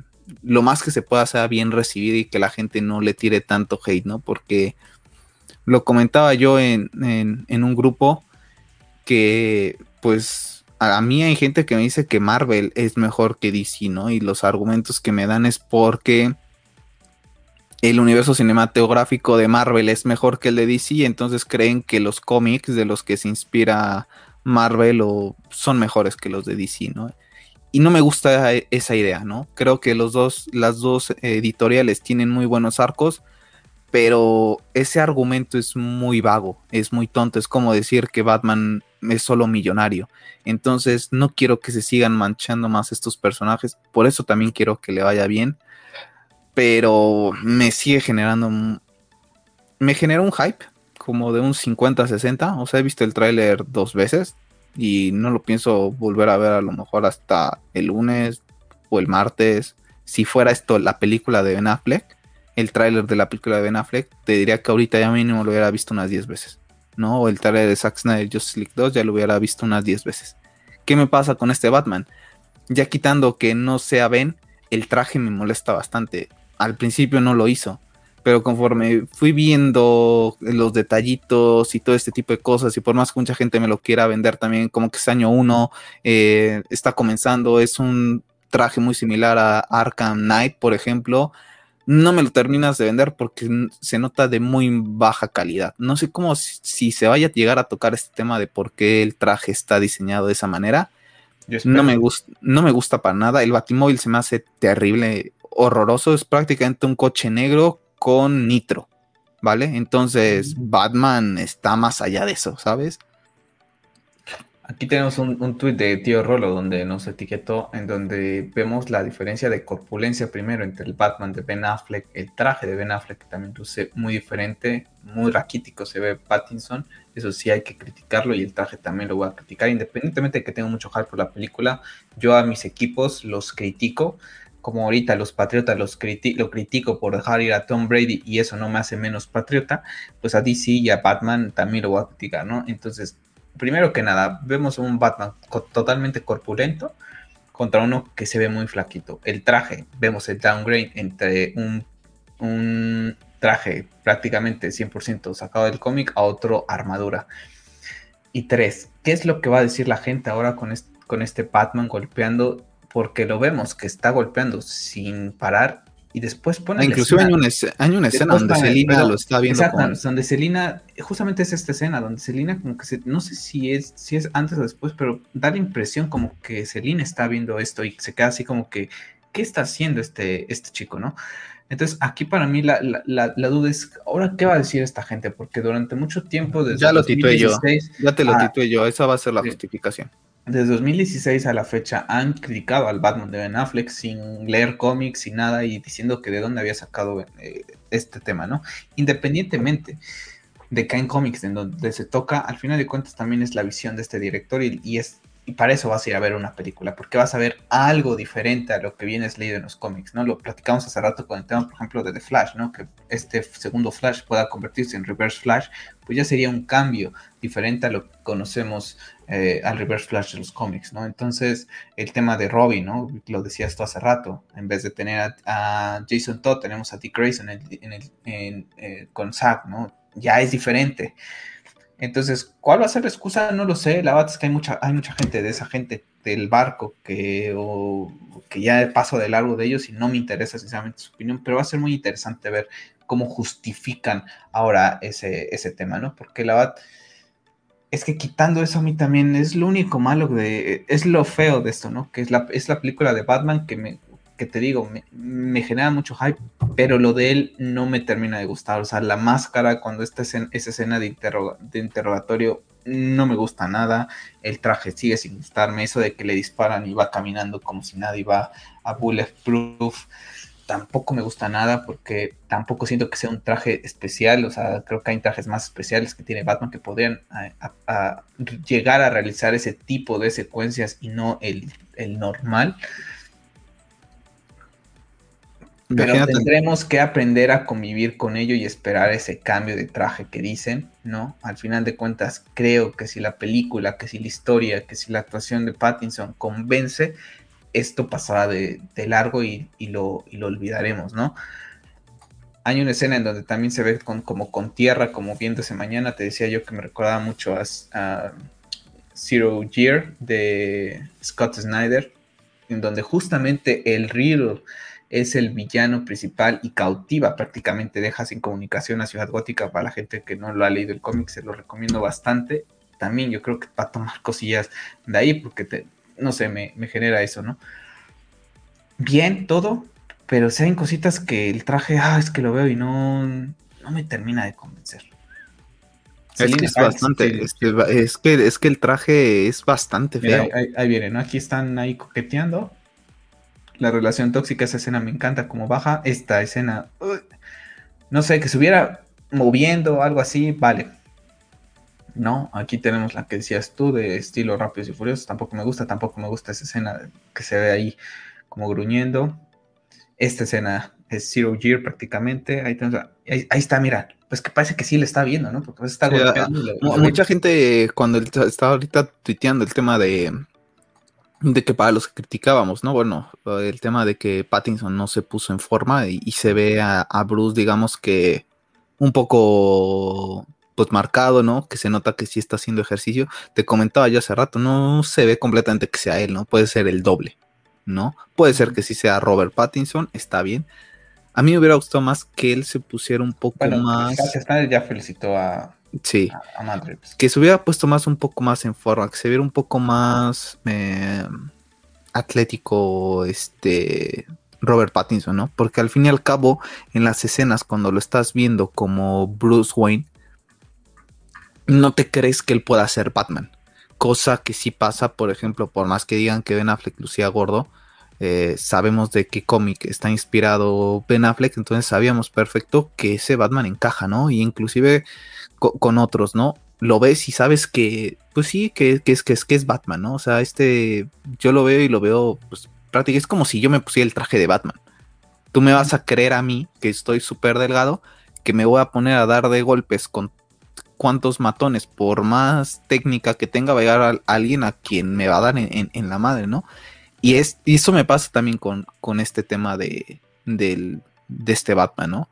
lo más que se pueda sea bien recibida y que la gente no le tire tanto hate, ¿no? Porque lo comentaba yo en, un grupo que pues a mí hay gente que me dice que Marvel es mejor que DC, ¿no? Y los argumentos que me dan es porque el universo cinematográfico de Marvel es mejor que el de DC, entonces creen que los cómics de los que se inspira Marvel o son mejores que los de DC, ¿no? y no me gusta esa idea, ¿no? Creo que los dos, las dos editoriales tienen muy buenos arcos, pero ese argumento es muy vago, es muy tonto, es como decir que Batman es solo millonario. Entonces no quiero que se sigan manchando más estos personajes, por eso también quiero que le vaya bien, pero me sigue generando, me genera un hype como de un 50-60, o sea, he visto el tráiler dos veces, y no lo pienso volver a ver a lo mejor hasta el lunes o el martes. Si fuera esto la película de Ben Affleck, el tráiler de la película de Ben Affleck, te diría que ahorita ya mínimo lo hubiera visto unas 10 veces. ¿No? O el tráiler de Zack Snyder Justice League 2 ya lo hubiera visto unas 10 veces. ¿Qué me pasa con este Batman? Ya quitando que no sea Ben, el traje me molesta bastante. Al principio no lo hizo pero conforme fui viendo los detallitos y todo este tipo de cosas, y por más que mucha gente me lo quiera vender también, como que es año uno, eh, está comenzando, es un traje muy similar a Arkham Knight, por ejemplo, no me lo terminas de vender porque se nota de muy baja calidad. No sé cómo si, se vaya a llegar a tocar este tema de por qué el traje está diseñado de esa manera. No me, gusta, no me gusta para nada. El Batimóvil se me hace terrible, horroroso. Es prácticamente un coche negro con Nitro, ¿vale? Entonces Batman está más allá de eso, ¿sabes? Aquí tenemos un, un tuit de Tío Rolo donde nos etiquetó, en donde vemos la diferencia de corpulencia primero entre el Batman de Ben Affleck, el traje de Ben Affleck que también luce muy diferente, muy raquítico se ve Pattinson, eso sí hay que criticarlo y el traje también lo voy a criticar, independientemente de que tengo mucho hype por la película, yo a mis equipos los critico, como ahorita los patriotas los lo critico por dejar ir a Tom Brady y eso no me hace menos patriota, pues a DC y a Batman también lo voy a criticar, ¿no? Entonces, primero que nada, vemos un Batman totalmente corpulento contra uno que se ve muy flaquito. El traje, vemos el downgrade entre un, un traje prácticamente 100% sacado del cómic a otro armadura. Y tres, ¿qué es lo que va a decir la gente ahora con con este Batman golpeando porque lo vemos que está golpeando sin parar y después pone. Inclusive hay una, escena donde Selina lo está viendo. Exacto, donde Selina, justamente es esta escena, donde Selina, como que se, no sé si es, si es antes o después, pero da la impresión como que Selina está viendo esto y se queda así como que, ¿qué está haciendo este, este chico, no? Entonces, aquí para mí la, duda es, ¿ahora qué va a decir esta gente? Porque durante mucho tiempo, desde ya lo titué yo, ya te lo titué yo, esa va a ser la justificación desde 2016 a la fecha han criticado al Batman de Ben Affleck sin leer cómics y nada y diciendo que de dónde había sacado eh, este tema, ¿no? Independientemente de que en cómics en donde se toca, al final de cuentas también es la visión de este director y, es y para eso vas a ir a ver una película, porque vas a ver algo diferente a lo que vienes leído en los cómics, ¿no? Lo platicamos hace rato con el tema, por ejemplo, de The Flash, ¿no? Que este segundo Flash pueda convertirse en Reverse Flash, pues ya sería un cambio diferente a lo que conocemos eh, al Reverse Flash de los cómics, ¿no? Entonces, el tema de Robin, ¿no? Lo decía esto hace rato, en vez de tener a, Jason Todd, tenemos a Dick Grayson eh, con Zack, ¿no? Ya es diferente. Entonces, ¿cuál va a ser la excusa? No lo sé. La verdad es que hay mucha, hay mucha gente de esa gente del barco que, que ya paso de largo de ellos y no me interesa sinceramente su opinión, pero va a ser muy interesante ver cómo justifican ahora ese, ese tema, ¿no? Porque la verdad es que quitando eso a mí también es lo único malo de, es lo feo de esto, ¿no? Que es la, es la película de Batman que me, que te digo, me, genera mucho hype, pero lo de él no me termina de gustar. O sea, la máscara, cuando está esa escena de, de interrogatorio, no me gusta nada. El traje sigue sin gustarme. Eso de que le disparan y va caminando como si nadie va a bulletproof tampoco me gusta nada porque tampoco siento que sea un traje especial, o sea, creo que hay trajes más especiales que tiene Batman que podrían llegar a realizar ese tipo de secuencias y no el, normal. Pero tendremos que aprender a convivir con ello y esperar ese cambio de traje que dicen, ¿no? Al final de cuentas, creo que si la película, que si la historia, que si la actuación de Pattinson convence, esto pasará de, largo y, lo, lo, olvidaremos, ¿no? Hay una escena en donde también se ve con, como con tierra, como viéndose mañana. Te decía yo que me recordaba mucho a, Zero Year de Scott Snyder, en donde justamente el Riddle es el villano principal y cautiva prácticamente, deja sin comunicación a Ciudad Gótica para la gente que no lo ha leído el cómic, se lo recomiendo bastante. También yo creo que va a tomar cosillas de ahí porque te, no sé, me, genera eso, ¿no? Bien, todo, pero si hay cositas que el traje, ah, es que lo veo y no, no me termina de convencer. Es que es bastante, es, que, es, que, el traje es bastante feo. ahí, viene, ¿no? Aquí están ahí coqueteando. La relación tóxica, esa escena me encanta como baja. Esta escena, no sé, que se hubiera moviendo, algo así, vale. No, aquí tenemos la que decías tú de estilo Rápidos y Furiosos. Tampoco me gusta, tampoco me gusta esa escena que se ve ahí como gruñendo. Esta escena es Zero Year prácticamente. Ahí, ahí, está, mira, pues que parece que sí le está viendo, ¿no? Porque está Mucha gente cuando estaba ahorita tuiteando el tema de, de que para los que criticábamos, ¿no? Bueno, el tema de que Pattinson no se puso en forma y, se ve a Bruce, digamos que un poco pues marcado, ¿no? Que se nota que sí está haciendo ejercicio. Te comentaba yo hace rato, no se ve completamente que sea él, ¿no? Puede ser el doble, ¿no? Puede ser que sí sea Robert Pattinson, está bien. A mí me hubiera gustado más que él se pusiera un poco más. Ya felicitó a, sí, a, Que se hubiera puesto más un poco más en forma, que se viera un poco más eh, atlético, este, Robert Pattinson, ¿no? Porque al fin y al cabo, en las escenas, cuando lo estás viendo como Bruce Wayne, no te crees que él pueda ser Batman. Cosa que sí pasa, por ejemplo, por más que digan que Ben Affleck lucía gordo, eh, sabemos de qué cómic está inspirado Ben Affleck, entonces sabíamos perfecto que ese Batman encaja, ¿no? Y inclusive con otros, ¿no? Lo ves y sabes que, pues sí, que, es, que, es, que es Batman, ¿no? O sea, este, yo lo veo y lo veo, pues prácticamente es como si yo me pusiera el traje de Batman. Tú me vas a creer a mí, que estoy súper delgado, que me voy a poner a dar de golpes con cuantos matones, por más técnica que tenga, va a llegar a, alguien a quien me va a dar en, la madre, ¿no? Y, es, eso me pasa también con, con este tema de, de este Batman, ¿no?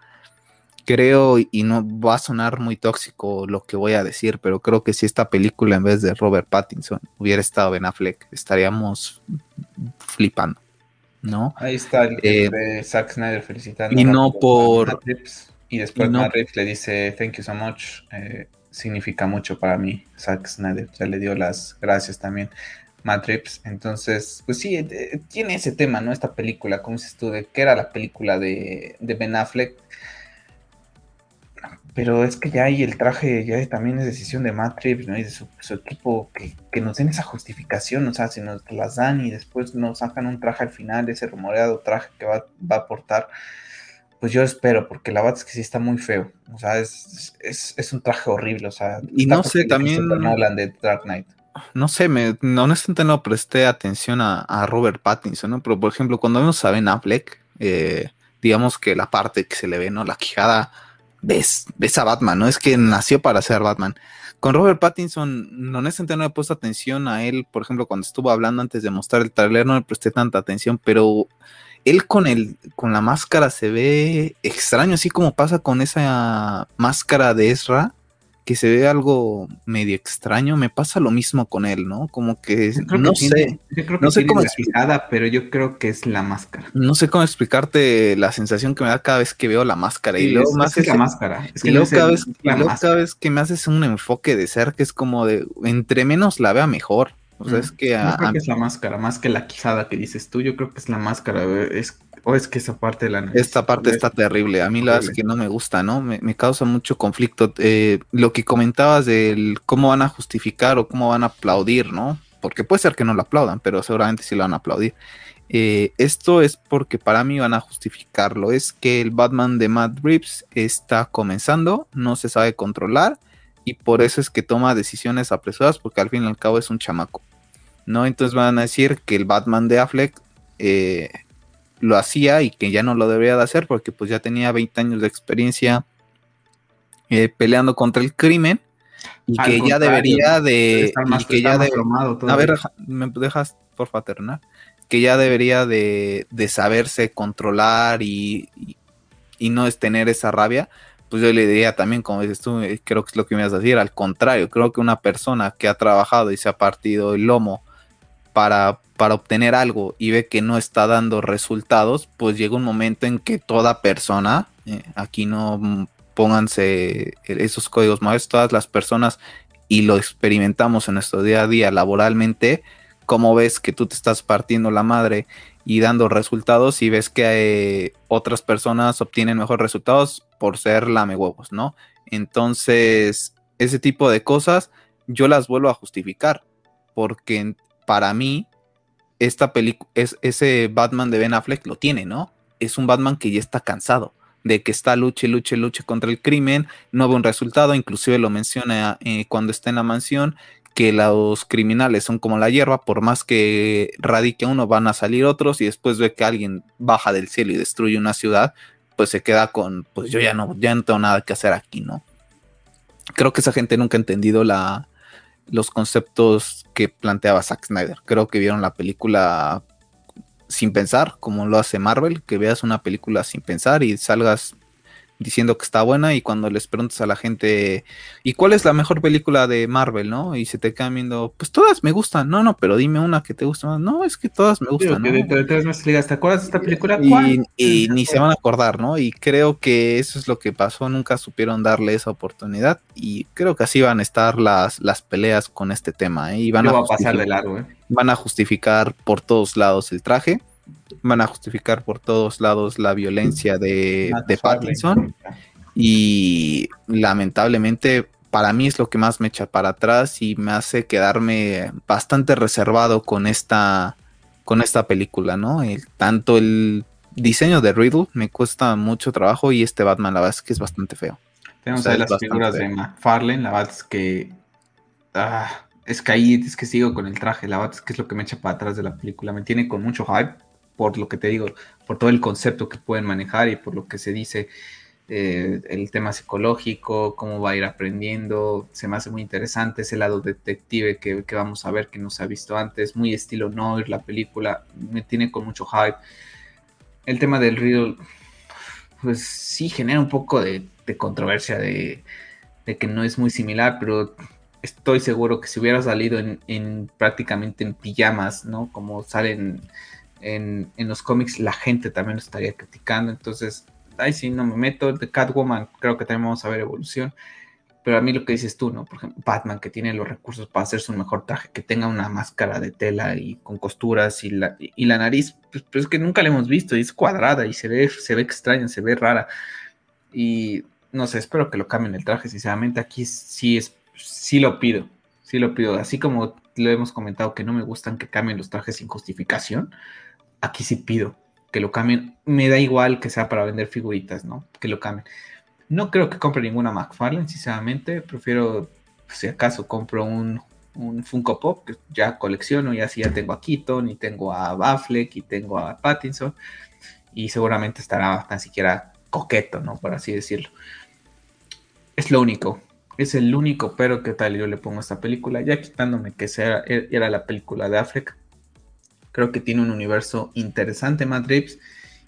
Creo, y no va a sonar muy tóxico lo que voy a decir, pero creo que si esta película en vez de Robert Pattinson hubiera estado Ben Affleck, estaríamos flipando, ¿no? Ahí está el eh, de Zack Snyder felicitando. Y no por... Y después Matt le dice, thank you so much. Eh, significa mucho para mí. Zack Snyder ya le dio las gracias también. Matt Entonces, pues sí, eh, tiene ese tema, ¿no? Esta película, como dices tú, de que era la película de, Ben Affleck. Pero es que ya hay el traje, ya también es decisión de Matt ¿no? Y de su, equipo que, nos den esa justificación, o sea, si nos las dan y después nos sacan un traje al final, ese rumoreado traje que va, va a aportar pues yo espero, porque la verdad es que sí está muy feo. O sea, es, un traje horrible. O sea, y no sé, también. Nolan de Dark Knight. No sé, me, honestamente no presté atención a, Robert Pattinson, ¿no? Pero por ejemplo, cuando vemos a Ben Affleck, eh, digamos que la parte que se le ve, ¿no? La quijada, ves, ves a Batman, ¿no? Es que nació para ser Batman. Con Robert Pattinson, honestamente no he puesto atención a él, por ejemplo, cuando estuvo hablando antes de mostrar el trailer, no le presté tanta atención, pero él con el con la máscara se ve extraño, así como pasa con esa máscara de Ezra, que se ve algo medio extraño, me pasa lo mismo con él, ¿no? Como que no sé, no sé cómo explicada, pero yo creo que es la máscara. No sé cómo explicarte la sensación que me da cada vez que veo la máscara y luego más es la máscara. Es que luego, cada vez, que me haces un enfoque de ser que es como de entre menos la vea mejor. O sea, es que... Yo creo que es la máscara, más que la quijada que dices tú, yo creo que es la máscara, es, o es que esa parte de la Esta parte está terrible, a mí la es que no me gusta, ¿no? Me, causa mucho conflicto. Eh, lo que comentabas del cómo van a justificar o cómo van a aplaudir, ¿no? Porque puede ser que no lo aplaudan, pero seguramente sí lo van a aplaudir. Eh, esto es porque para mí van a justificarlo. Es que el Batman de Matt Reeves está comenzando, no se sabe controlar y por eso es que toma decisiones apresuradas porque al fin y al cabo es un chamaco. ¿No? Entonces van a decir que el Batman de Affleck eh, lo hacía y que ya no lo debería de hacer porque pues ya tenía 20 años de experiencia eh, peleando contra el crimen y que ya debería de... Y que ya de, a ver, me dejas por terminar que ya debería de, de saberse controlar y, y, no es tener esa rabia, pues yo le diría también, como dices tú, eh, creo que es lo que me vas a decir, al contrario, creo que una persona que ha trabajado y se ha partido el lomo para, para obtener algo y ve que no está dando resultados, pues llega un momento en que toda persona, eh, aquí no pónganse esos códigos más, todas las personas, y lo experimentamos en nuestro día a día laboralmente, como ves que tú te estás partiendo la madre y dando resultados y ves que eh, otras personas obtienen mejores resultados por ser lame huevos, ¿no? Entonces, ese tipo de cosas yo las vuelvo a justificar porque para mí esta película es ese Batman de Ben Affleck lo tiene, ¿no? Es un Batman que ya está cansado de que está luche, luche, luche contra el crimen, no ve un resultado, inclusive lo menciona eh, cuando está en la mansión, que los criminales son como la hierba, por más que radique uno, van a salir otros y después ve que alguien baja del cielo y destruye una ciudad, pues se queda con, pues yo ya no, ya no tengo nada que hacer aquí, ¿no? Creo que esa gente nunca ha entendido la, los conceptos que planteaba Zack Snyder. Creo que vieron la película sin pensar, como lo hace Marvel, que veas una película sin pensar y salgas diciendo que está buena y cuando les preguntas a la gente, ¿y cuál es la mejor película de Marvel, no? Y se te quedan viendo, pues todas me gustan, no, no, pero dime una que te gusta más, no, es que todas me gustan. ¿no? ¿te acuerdas de esta película? Y, ni se van a acordar, ¿no? Y creo que eso es lo que pasó, nunca supieron darle esa oportunidad y creo que así van a estar las, las peleas con este tema, ¿eh? Y van a, pasar de largo, ¿eh? Van a justificar por todos lados el traje van a justificar por todos lados la violencia de, de Pattinson. Y lamentablemente para mí es lo que más me echa para atrás y me hace quedarme bastante reservado con esta, con esta película, ¿no? tanto el diseño de Riddle me cuesta mucho trabajo y este Batman la verdad es que es bastante feo. Tenemos ahí las figuras de McFarlane, la verdad es que... Ah, es que ahí es que sigo con el traje, la verdad es que es lo que me echa para atrás de la película, me tiene con mucho hype por lo que te digo, por todo el concepto que pueden manejar y por lo que se dice eh, el tema psicológico, cómo va a ir aprendiendo, se me hace muy interesante ese lado detective que, vamos a ver que no se ha visto antes, muy estilo Noir la película, me tiene con mucho hype. El tema del Riddle, pues sí genera un poco de, controversia de, que no es muy similar, pero estoy seguro que si hubiera salido en, en prácticamente en pijamas, ¿no? Como salen en, los cómics la gente también lo estaría criticando. Entonces, ahí sí no me meto. De Catwoman creo que también vamos a ver evolución. Pero a mí lo que dices tú, ¿no? Por ejemplo, Batman que tiene los recursos para hacerse un mejor traje, que tenga una máscara de tela y con costuras y la, y la nariz, pues, pues, es que nunca la hemos visto y es cuadrada y se ve, se ve extraña, se ve rara. Y no sé, espero que lo cambien el traje, sinceramente. Aquí sí, es, sí lo pido, sí lo pido. Así como lo hemos comentado que no me gustan que cambien los trajes sin justificación aquí sí pido que lo cambien. Me da igual que sea para vender figuritas, ¿no? Que lo cambien. No creo que compre ninguna McFarlane, sinceramente. Prefiero, si acaso, compro un, un Funko Pop, que ya colecciono, y así ya tengo a Keaton, y tengo a Affleck, y tengo a Pattinson. Y seguramente estará tan siquiera coqueto, ¿no? Por así decirlo. Es lo único. Es el único pero que tal yo le pongo a esta película. Ya quitándome que sea, era la película de Affleck Creo que tiene un universo interesante Matt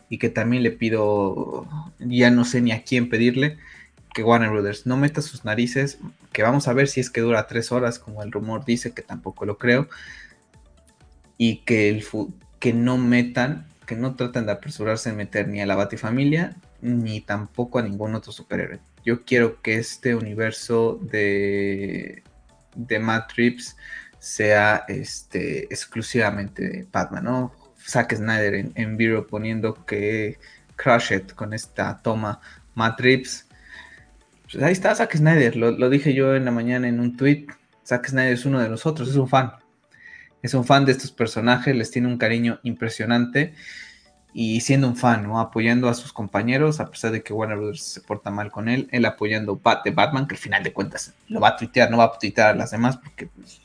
y que también le pido, ya no sé ni a quién pedirle, que Warner Brothers no meta sus narices, que vamos a ver si es que dura tres horas, como el rumor dice, que tampoco lo creo, y que, el, que no metan, que no traten de apresurarse en meter ni a la Batifamilia, ni tampoco a ningún otro superhéroe. Yo quiero que este universo de, de Matt sea este, exclusivamente de Batman, ¿no? Zack Snyder en, en Vero poniendo que Crush It con esta toma Reeves. Pues ahí está Zack Snyder, lo, dije yo en la mañana en un tweet. Zack Snyder es uno de nosotros, es un fan. Es un fan de estos personajes, les tiene un cariño impresionante y siendo un fan, ¿no? Apoyando a sus compañeros, a pesar de que Warner Bros. se porta mal con él, él apoyando Bat Batman, que al final de cuentas lo va a tuitear, no va a tuitear a las demás porque pues,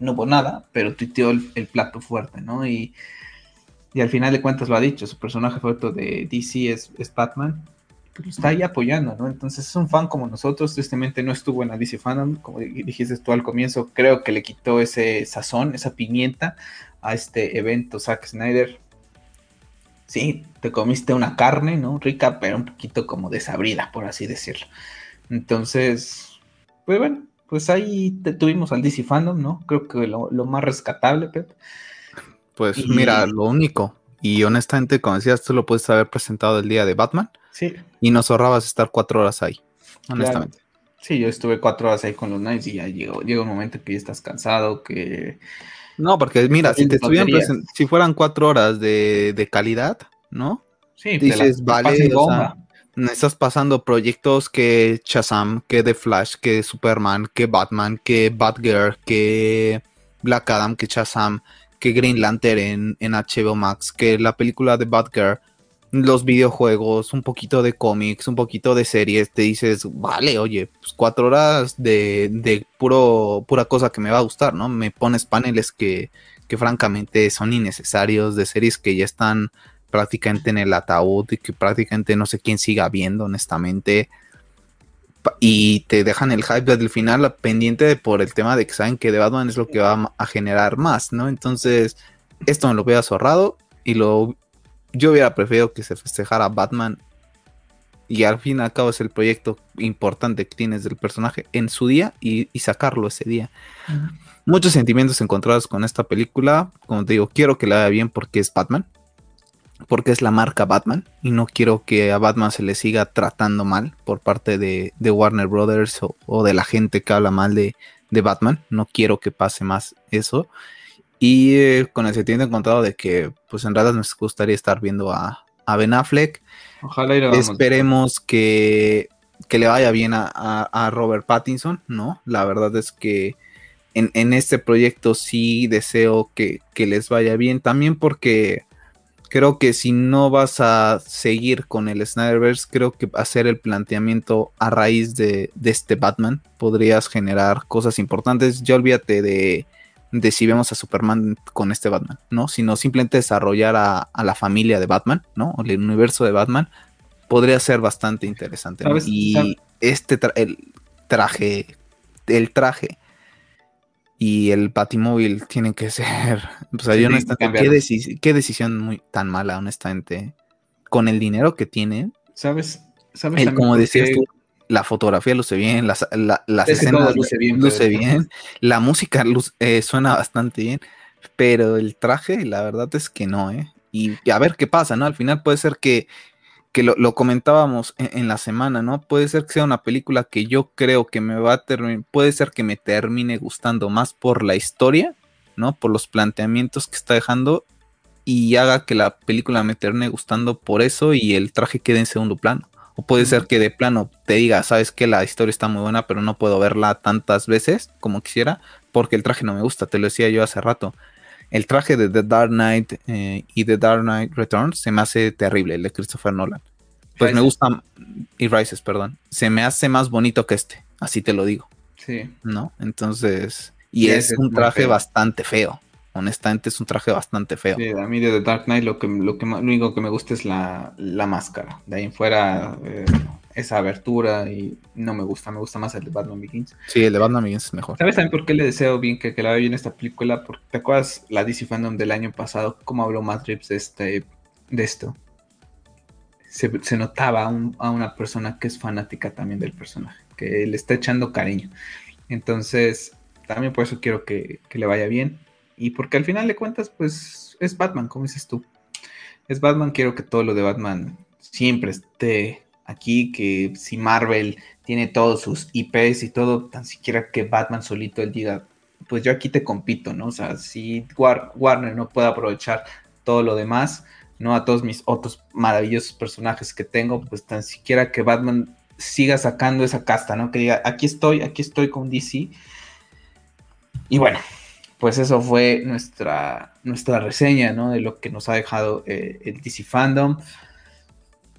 no hubo nada, pero tuiteó el, plato fuerte, ¿no? Y, y, al final de cuentas lo ha dicho, su personaje favorito de DC es, es Batman, pues lo está ahí apoyando, ¿no? Entonces es un fan como nosotros, tristemente no estuvo en la DC Fandom, como dijiste tú al comienzo, creo que le quitó ese sazón, esa pimienta a este evento Zack Snyder sí, te comiste una carne, ¿no? Rica, pero un poquito como desabrida, por así decirlo. Entonces, pues bueno, pues ahí te tuvimos al DC Fandom, ¿no? Creo que lo, más rescatable, Pep. Pues mira, lo único, y honestamente, como decías, tú lo puedes haber presentado el día de Batman. Sí. Y nos ahorrabas estar cuatro horas ahí, honestamente. Sí, yo estuve cuatro horas ahí con los Knights y ya llegó, llega un momento que ya estás cansado, que no, porque mira, si te estuvieran si fueran cuatro horas de, calidad, ¿no? Sí, dices, vale, o sea, estás pasando proyectos que Shazam, que The Flash, que Superman, que Batman, que Batgirl, que Black Adam, que Shazam, que Green Lantern en, HBO Max, que la película de Batgirl, los videojuegos, un poquito de cómics, un poquito de series, te dices, vale, oye, pues cuatro horas de, de puro, pura cosa que me va a gustar, ¿no? Me pones paneles que, que francamente son innecesarios, de series que ya están prácticamente en el ataúd y que prácticamente no sé quién siga viendo, honestamente. Y te dejan el hype desde el final pendiente por el tema de que saben que de Batman es lo que va a generar más, ¿no? Entonces, esto me lo hubiera ahorrado y lo yo hubiera preferido que se festejara Batman y al fin y al cabo es el proyecto importante que tienes del personaje en su día y, sacarlo ese día. Muchos sentimientos encontrados con esta película. Como te digo, quiero que la vea bien porque es Batman. Porque es la marca Batman. Y no quiero que a Batman se le siga tratando mal por parte de, Warner Brothers o, de la gente que habla mal de, de Batman. No quiero que pase más eso. Y eh, con el sentido encontrado de que, pues en realidad nos gustaría estar viendo a, Ben Affleck. Ojalá Esperemos que, le vaya bien a, Robert Pattinson, ¿no? La verdad es que en, este proyecto sí deseo que, les vaya bien. También porque creo que si no vas a seguir con el Snyderverse, creo que hacer el planteamiento a raíz de, de este Batman podrías generar cosas importantes. Ya olvídate de de si vemos a Superman con este Batman, ¿no? Sino simplemente desarrollar a, la familia de Batman, ¿no? O el universo de Batman, podría ser bastante interesante. Y este el traje, el traje y el Batimóvil tienen que ser, o sea, yo ¿qué, qué, decisión muy tan mala, honestamente, con el dinero que tiene. ¿Sabes? ¿Sabes como decías tú, la fotografía luce bien, las, la, las escenas luce bien, luce bien, la música eh, suena bastante bien, pero el traje, la verdad es que no, ¿eh? Y, a ver qué pasa, ¿no? Al final puede ser que, que lo, comentábamos en, la semana, ¿no? Puede ser que sea una película que yo creo que me va a terminar, puede ser que me termine gustando más por la historia, ¿no? Por los planteamientos que está dejando y haga que la película me termine gustando por eso y el traje quede en segundo plano puede ser que de plano te diga, sabes que la historia está muy buena, pero no puedo verla tantas veces como quisiera, porque el traje no me gusta, te lo decía yo hace rato. El traje de The Dark Knight eh, y The Dark Knight Returns se me hace terrible, el de Christopher Nolan. Pues me gusta, y Rises, perdón, se me hace más bonito que este, así te lo digo. Sí. ¿No? Entonces, y es un traje bastante feo honestamente es un traje bastante feo. Sí, a mí de The Dark Knight lo que lo que lo único que me gusta es la, máscara. De ahí en fuera eh, esa abertura y no me gusta, me gusta más el de Batman Begins. Sí, el de Batman Begins es mejor. ¿Sabes también por qué le deseo bien que, que la vea bien esta película? Porque te acuerdas la DC Fandom del año pasado, cómo habló Matt Reeves de este de esto. Se, notaba a, una persona que es fanática también del personaje, que le está echando cariño. Entonces, también por eso quiero que, que le vaya bien y porque al final de cuentas, pues es Batman, como dices tú. Es Batman, quiero que todo lo de Batman siempre esté aquí, que si Marvel tiene todos sus IPs y todo, tan siquiera que Batman solito él diga, pues yo aquí te compito, ¿no? O sea, si Warner no puede aprovechar todo lo demás, ¿no? A todos mis otros maravillosos personajes que tengo, pues tan siquiera que Batman siga sacando esa casta, ¿no? Que diga, aquí estoy, aquí estoy con DC. Y bueno, pues eso fue nuestra, nuestra reseña, ¿no? De lo que nos ha dejado eh, el DC Fandom.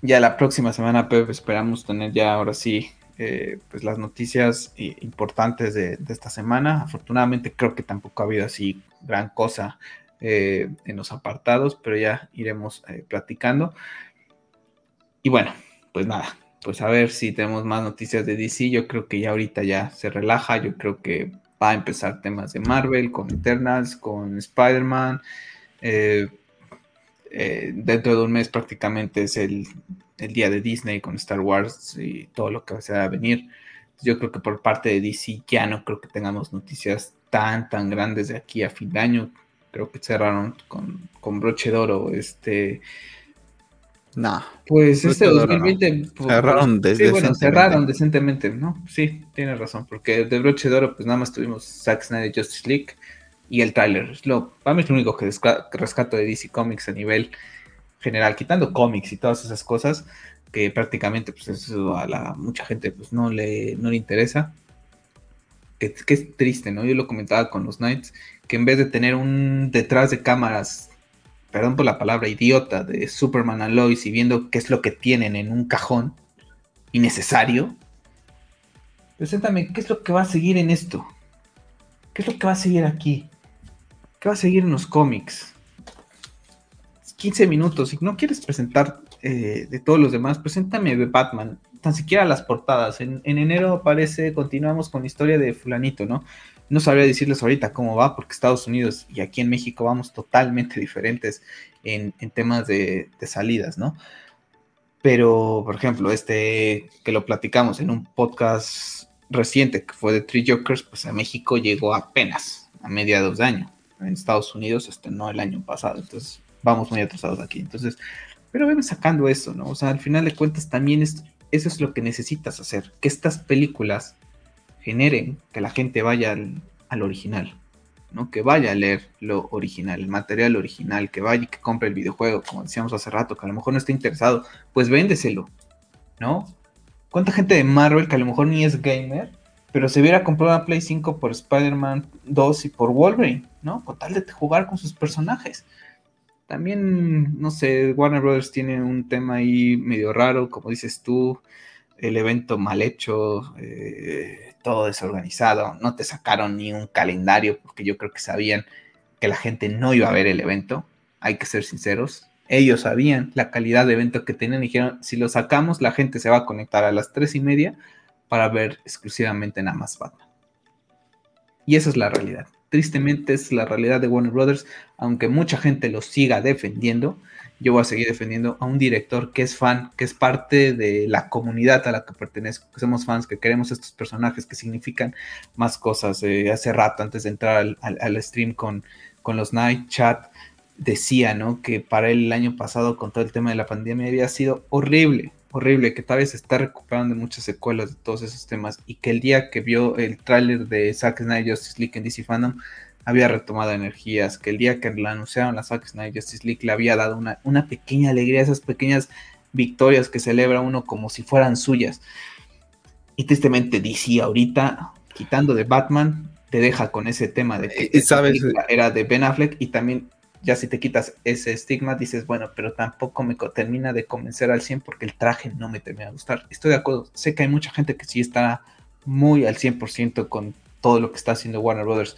Ya la próxima semana, Pep, esperamos tener ya ahora sí eh, pues las noticias eh, importantes de, esta semana. Afortunadamente creo que tampoco ha habido así gran cosa en los apartados, pero ya iremos platicando. Y bueno, pues nada, pues a ver si tenemos más noticias de DC. Yo creo que ya ahorita ya se relaja. Yo creo que va a empezar temas de Marvel, con Eternals, con Spider-Man. Eh, dentro de un mes prácticamente es el, el, día de Disney con Star Wars y todo lo que va a venir. Yo creo que por parte de DC ya no creo que tengamos noticias tan, tan grandes de aquí a fin de año creo que cerraron con, con broche de oro, este... No. Pues este 2020... Pues, cerraron sí, bueno, cerraron decentemente, ¿no? Sí, tienes razón, porque de broche de oro pues nada más tuvimos Zack Snyder Justice League y el tráiler. Lo, para mí es lo único que rescato de DC Comics a nivel general, quitando cómics y todas esas cosas que prácticamente pues eso a la mucha gente pues no le, no le interesa. Que, que, es triste, ¿no? Yo lo comentaba con los Knights, que en vez de tener un detrás de cámaras, perdón por la palabra idiota, de Superman and Lois y viendo qué es lo que tienen en un cajón innecesario, preséntame qué es lo que va a seguir en esto. ¿Qué es lo que va a seguir aquí? ¿Qué va a seguir en los cómics? 15 minutos. Si no quieres presentar eh, de todos los demás, preséntame Batman. Tan siquiera las portadas. En, en, enero aparece, continuamos con la historia de Fulanito, ¿no? No sabría decirles ahorita cómo va, porque Estados Unidos y aquí en México vamos totalmente diferentes en, temas de, salidas, ¿no? Pero, por ejemplo, este que lo platicamos en un podcast reciente que fue de Three Jokers, pues a México llegó apenas a mediados de año. En Estados Unidos, este, no el año pasado. Entonces, vamos muy atrasados aquí. Entonces, pero ven sacando eso, ¿no? O sea, al final de cuentas también es, eso es lo que necesitas hacer. Que estas películas generen que la gente vaya al, original, ¿no? Que vaya a leer lo original, el material original, que vaya y que compre el videojuego, como decíamos hace rato, que a lo mejor no está interesado, pues véndeselo, ¿no? ¿Cuánta gente de Marvel que a lo mejor ni es gamer, pero se hubiera comprado una Play 5 por Spider-Man 2 y por Wolverine, ¿no? Con tal de jugar con sus personajes. También, no sé, Warner Brothers tiene un tema ahí medio raro, como dices tú, el evento mal hecho, eh, todo desorganizado, no te sacaron ni un calendario porque yo creo que sabían que la gente no iba a ver el evento, hay que ser sinceros. Ellos sabían la calidad de evento que tenían y dijeron, si lo sacamos, la gente se va a conectar a las tres y media para ver exclusivamente nada más Batman. Y esa es la realidad. Tristemente es la realidad de Warner Brothers, aunque mucha gente lo siga defendiendo yo voy a seguir defendiendo a un director que es fan, que es parte de la comunidad a la que pertenezco, que somos fans, que queremos estos personajes que significan más cosas. Eh, hace rato, antes de entrar al, stream con, con los Night Chat, decía, ¿no? Que para él el año pasado, con todo el tema de la pandemia, había sido horrible, horrible, que tal vez se está recuperando de muchas secuelas de todos esos temas y que el día que vio el tráiler de Zack Snyder Justice League en DC Fandom, había retomado energías, que el día que la anunciaron la Zack Snyder Justice League le había dado una, una pequeña alegría, esas pequeñas victorias que celebra uno como si fueran suyas. Y tristemente DC ahorita, quitando de Batman, te deja con ese tema de que ¿sabes? era de Ben Affleck y también ya si te quitas ese estigma dices, bueno, pero tampoco me termina de convencer al 100 porque el traje no me termina de gustar. Estoy de acuerdo, sé que hay mucha gente que sí está muy al 100% con todo lo que está haciendo Warner Brothers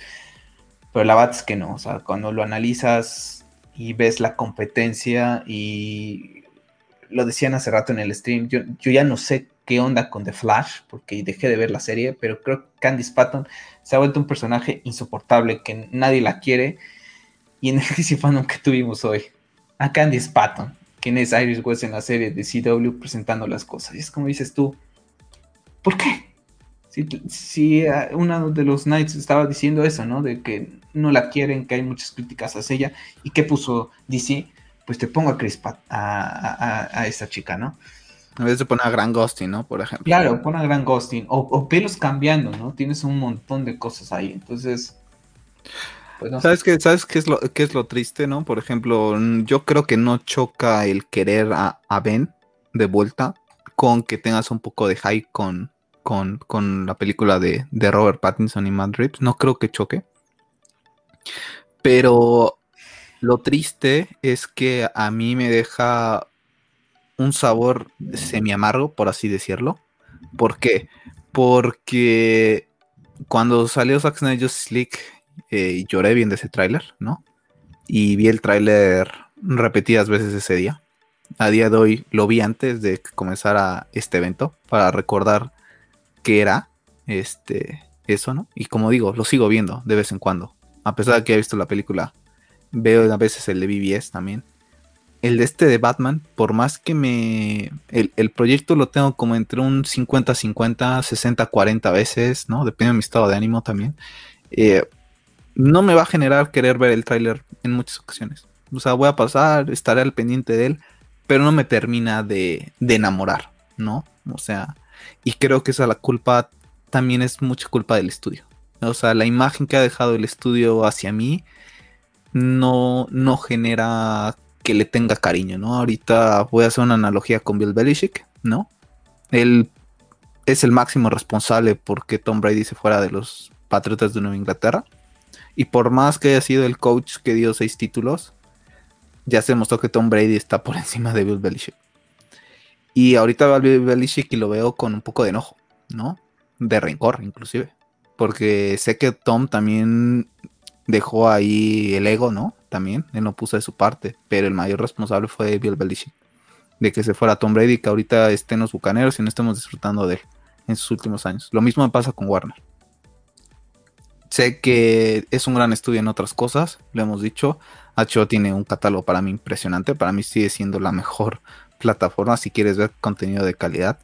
pero la verdad es que no, o sea, cuando lo analizas y ves la competencia y lo decían hace rato en el stream, yo, yo ya no sé qué onda con The Flash, porque dejé de ver la serie, pero creo que Candice Patton se ha vuelto un personaje insoportable que nadie la quiere. Y en el DC Fandom que tuvimos hoy, a Candice Patton, quien es Iris West en la serie de CW presentando las cosas. Y es como dices tú, ¿por qué? Si, uh, uno de los Knights estaba diciendo eso, ¿no? De que no la quieren, que hay muchas críticas hacia ella. ¿Y qué puso DC? Pues te pongo a Chris a, a, a, esa chica, ¿no? A veces pone a Gran Ghosting, ¿no? Por ejemplo. Claro, pone a Gran Ghosting. O, o, pelos cambiando, ¿no? Tienes un montón de cosas ahí. Entonces, Pues ¿Sabes, qué, ¿Sabes qué es, lo, qué es lo triste, no? Por ejemplo, yo creo que no choca el querer a, Ben de vuelta con que tengas un poco de hype con, con, la película de, de, Robert Pattinson y Matt Reeves. No creo que choque. Pero lo triste es que a mí me deja un sabor semi amargo, por así decirlo. ¿Por qué? Porque cuando salió Zack Snyder Slick eh, lloré viendo ese tráiler, ¿no? Y vi el tráiler repetidas veces ese día. A día de hoy lo vi antes de que comenzara este evento para recordar qué era este eso, ¿no? Y como digo, lo sigo viendo de vez en cuando. A pesar de que he visto la película, veo a veces el de BBS también. El de este de Batman, por más que me. El, el proyecto lo tengo como entre un 50-50, 60-40 veces, ¿no? Depende de mi estado de ánimo también. Eh, no me va a generar querer ver el tráiler en muchas ocasiones. O sea, voy a pasar, estaré al pendiente de él, pero no me termina de, enamorar, ¿no? O sea, y creo que esa la culpa también es mucha culpa del estudio. O sea, la imagen que ha dejado el estudio hacia mí no, no genera que le tenga cariño, ¿no? Ahorita voy a hacer una analogía con Bill Belichick, ¿no? Él es el máximo responsable porque Tom Brady se fuera de los Patriotas de Nueva Inglaterra. Y por más que haya sido el coach que dio seis títulos, ya se mostró que Tom Brady está por encima de Bill Belichick. Y ahorita Belichick y lo veo con un poco de enojo, ¿no? De rencor, inclusive. Porque sé que Tom también dejó ahí el ego, ¿no? También, él no puso de su parte, pero el mayor responsable fue Bill Belichick. De que se fuera Tom Brady, que ahorita estén los bucaneros y no estemos disfrutando de él en sus últimos años. Lo mismo me pasa con Warner. Sé que es un gran estudio en otras cosas, lo hemos dicho. HBO tiene un catálogo para mí impresionante. Para mí sigue siendo la mejor plataforma si quieres ver contenido de calidad.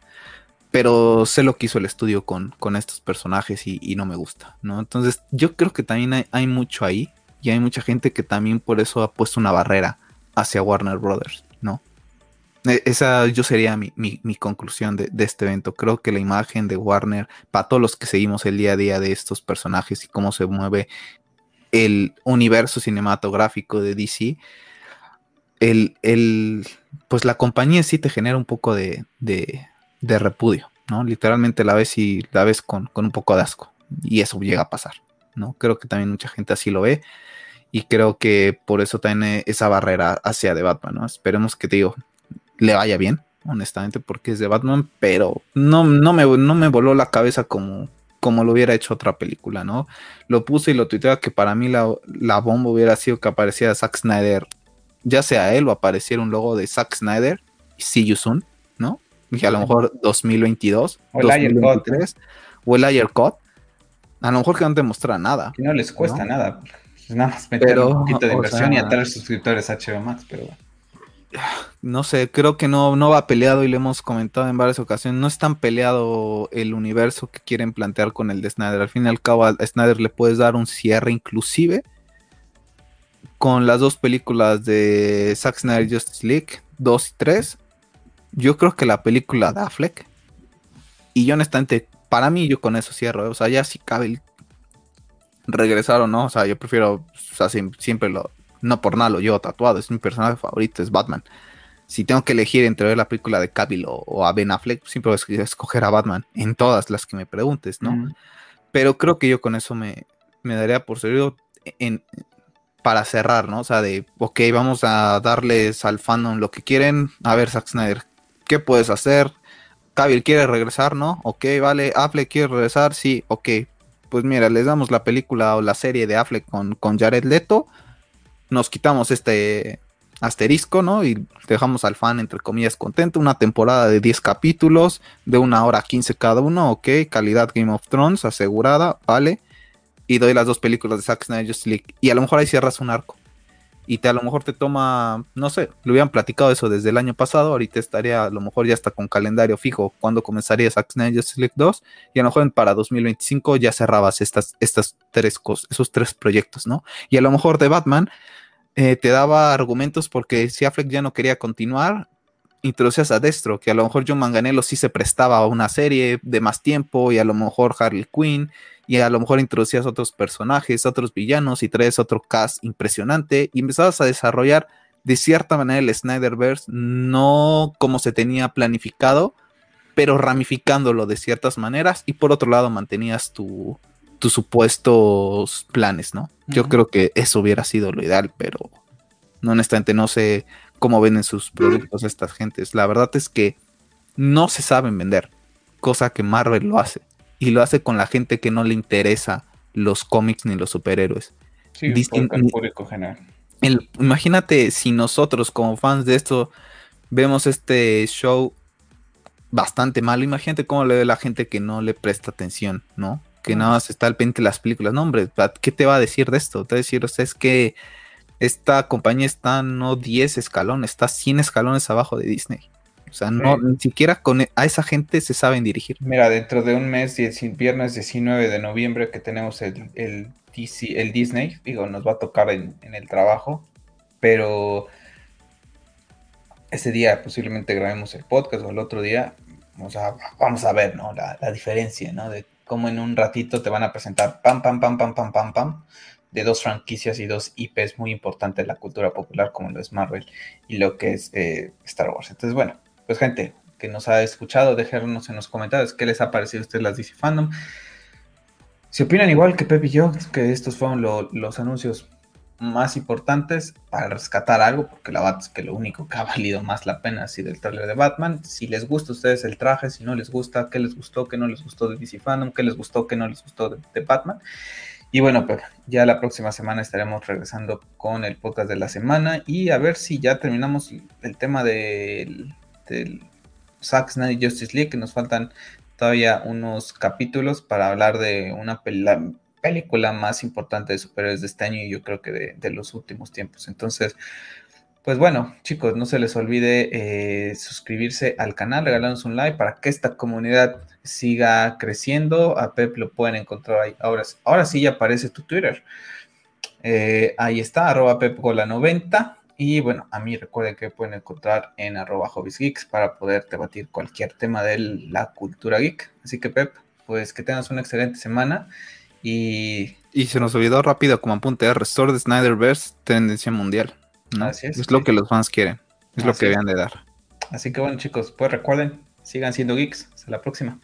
Pero sé lo que hizo el estudio con, con estos personajes y, no me gusta, ¿no? Entonces yo creo que también hay, mucho ahí y hay mucha gente que también por eso ha puesto una barrera hacia Warner Brothers, ¿no? E, esa yo sería mi, conclusión de, este evento. Creo que la imagen de Warner, para todos los que seguimos el día a día de estos personajes y cómo se mueve el universo cinematográfico de DC, el, pues la compañía sí te genera un poco de, repudio, ¿no? Literalmente la ves y la ves con, con, un poco de asco. Y eso llega a pasar, ¿no? Creo que también mucha gente así lo ve. Y creo que por eso tiene esa barrera hacia The Batman, ¿no? Esperemos que te digo, le vaya bien, honestamente, porque es de Batman, pero no, no, me, no me voló la cabeza como, como lo hubiera hecho otra película, ¿no? Lo puse y lo tuiteaba que para mí la, la bomba hubiera sido que apareciera Zack Snyder, ya sea él o apareciera un logo de Zack Snyder y See You Soon, ¿no? Y a lo mejor 2022, o el 2023, o el Ayer Cut. A lo mejor que no te muestra nada. Que no les cuesta nada. Nada más meter un poquito de inversión y atraer suscriptores a HBO Max, pero bueno no sé, creo que no, no va peleado y lo hemos comentado en varias ocasiones. No es tan peleado el universo que quieren plantear con el de Snyder. Al fin y al cabo, a Snyder le puedes dar un cierre inclusive con las dos películas de Zack Snyder Justice League 2 y 3. Yo creo que la película de Affleck. Y yo honestamente, para mí yo con eso cierro. ¿eh? O sea, ya si cabe el regresar o no. O sea, yo prefiero, o sea, siempre lo, no por nada lo llevo tatuado, es mi personaje favorito, es Batman. Si tengo que elegir entre ver la película de Cavill o, a Ben Affleck, siempre voy a escoger a Batman, en todas las que me preguntes, ¿no? Pero creo que yo con eso me, me daría por serio en, para cerrar, ¿no? O sea, de, ok, vamos a darles al fandom lo que quieren. A ver, Zack Snyder, ¿qué puedes hacer? Cavill quiere regresar, ¿no? Ok, vale. Affleck quiere regresar, sí, ok. Pues mira, les damos la película o la serie de Affleck con, con Jared Leto nos quitamos este asterisco, ¿no? Y dejamos al fan, entre comillas, contento. Una temporada de 10 capítulos, de una hora 15 cada uno, ok. Calidad Game of Thrones asegurada, vale. Y doy las dos películas de Zack Snyder Justice League. Y a lo mejor ahí cierras un arco. Y te, a lo mejor te toma, no sé, lo hubieran platicado eso desde el año pasado. Ahorita estaría a lo mejor ya está con calendario fijo cuando comenzaría Zack Snyder Justice League 2. Y a lo mejor para 2025 ya cerrabas estas, estas tres cosas, esos tres proyectos, ¿no? Y a lo mejor de Batman eh, te daba argumentos porque si Affleck ya no quería continuar, introducías a Destro, que a lo mejor John Manganello sí se prestaba a una serie de más tiempo y a lo mejor Harley Quinn y a lo mejor introducías otros personajes, otros villanos y traes otro cast impresionante y empezabas a desarrollar de cierta manera el Snyderverse, no como se tenía planificado, pero ramificándolo de ciertas maneras y por otro lado mantenías tus supuestos planes, ¿no? Yo creo que eso hubiera sido lo ideal, pero no, honestamente no sé cómo venden sus productos estas gentes. La verdad es que no se saben vender, cosa que Marvel lo hace. Y lo hace con la gente que no le interesa los cómics ni los superhéroes. Sí, el público general. imagínate si nosotros como fans de esto vemos este show bastante malo, imagínate cómo le ve la gente que no le presta atención, ¿no? Que nada más está al pendiente de las películas. No, hombre, ¿qué te va a decir de esto? Te va a decir, o sea, es que esta compañía está no 10 escalones, está 100 escalones abajo de Disney. O sea, no, ni siquiera con e, a esa gente se saben dirigir. Mira, dentro de un mes, viernes 19 de noviembre, que tenemos el, el, el Disney, digo, nos va a tocar en, el trabajo, pero ese día posiblemente grabemos el podcast o el otro día, o sea, vamos a ver, ¿no? La, la diferencia, ¿no? De cómo en un ratito te van a presentar pam, pam, pam, pam, pam, pam, pam, de dos franquicias y dos IPs muy importantes en la cultura popular, como lo es Marvel y lo que es eh, Star Wars. Entonces, bueno, pues gente que nos ha escuchado, déjenos en los comentarios qué les ha parecido a ustedes las DC Fandom. Si opinan igual que Pepe y yo, que estos fueron los anuncios más importantes para rescatar algo, porque la verdad es que lo único que ha valido más la pena ha sido el trailer de Batman. Si les gusta a ustedes el traje, si no les gusta, qué les gustó, qué no les gustó de DC Fandom, qué les gustó, qué no les gustó de Batman. Y bueno, pues ya la próxima semana estaremos regresando con el podcast de la semana y a ver si ya terminamos el tema del, del Zack Snyder Justice League, que nos faltan todavía unos capítulos para hablar de una película más importante de superhéroes de este año y yo creo que de, de los últimos tiempos. Entonces, pues bueno, chicos, no se les olvide eh, suscribirse al canal, regalarnos un like para que esta comunidad siga creciendo. A Pep lo pueden encontrar ahí. Ahora, ahora sí ya aparece tu Twitter. Eh, ahí está, arroba pepgola90. Y bueno, a mí recuerden que pueden encontrar en arroba hobbiesgeeks para poder debatir cualquier tema de la cultura geek. Así que Pep, pues que tengas una excelente semana. Y, y se nos olvidó rápido como apunte, Restore de Snyderverse, tendencia mundial. es. lo que los fans quieren. Es lo que deben de dar. Así que bueno chicos, pues recuerden, sigan siendo geeks. Hasta la próxima.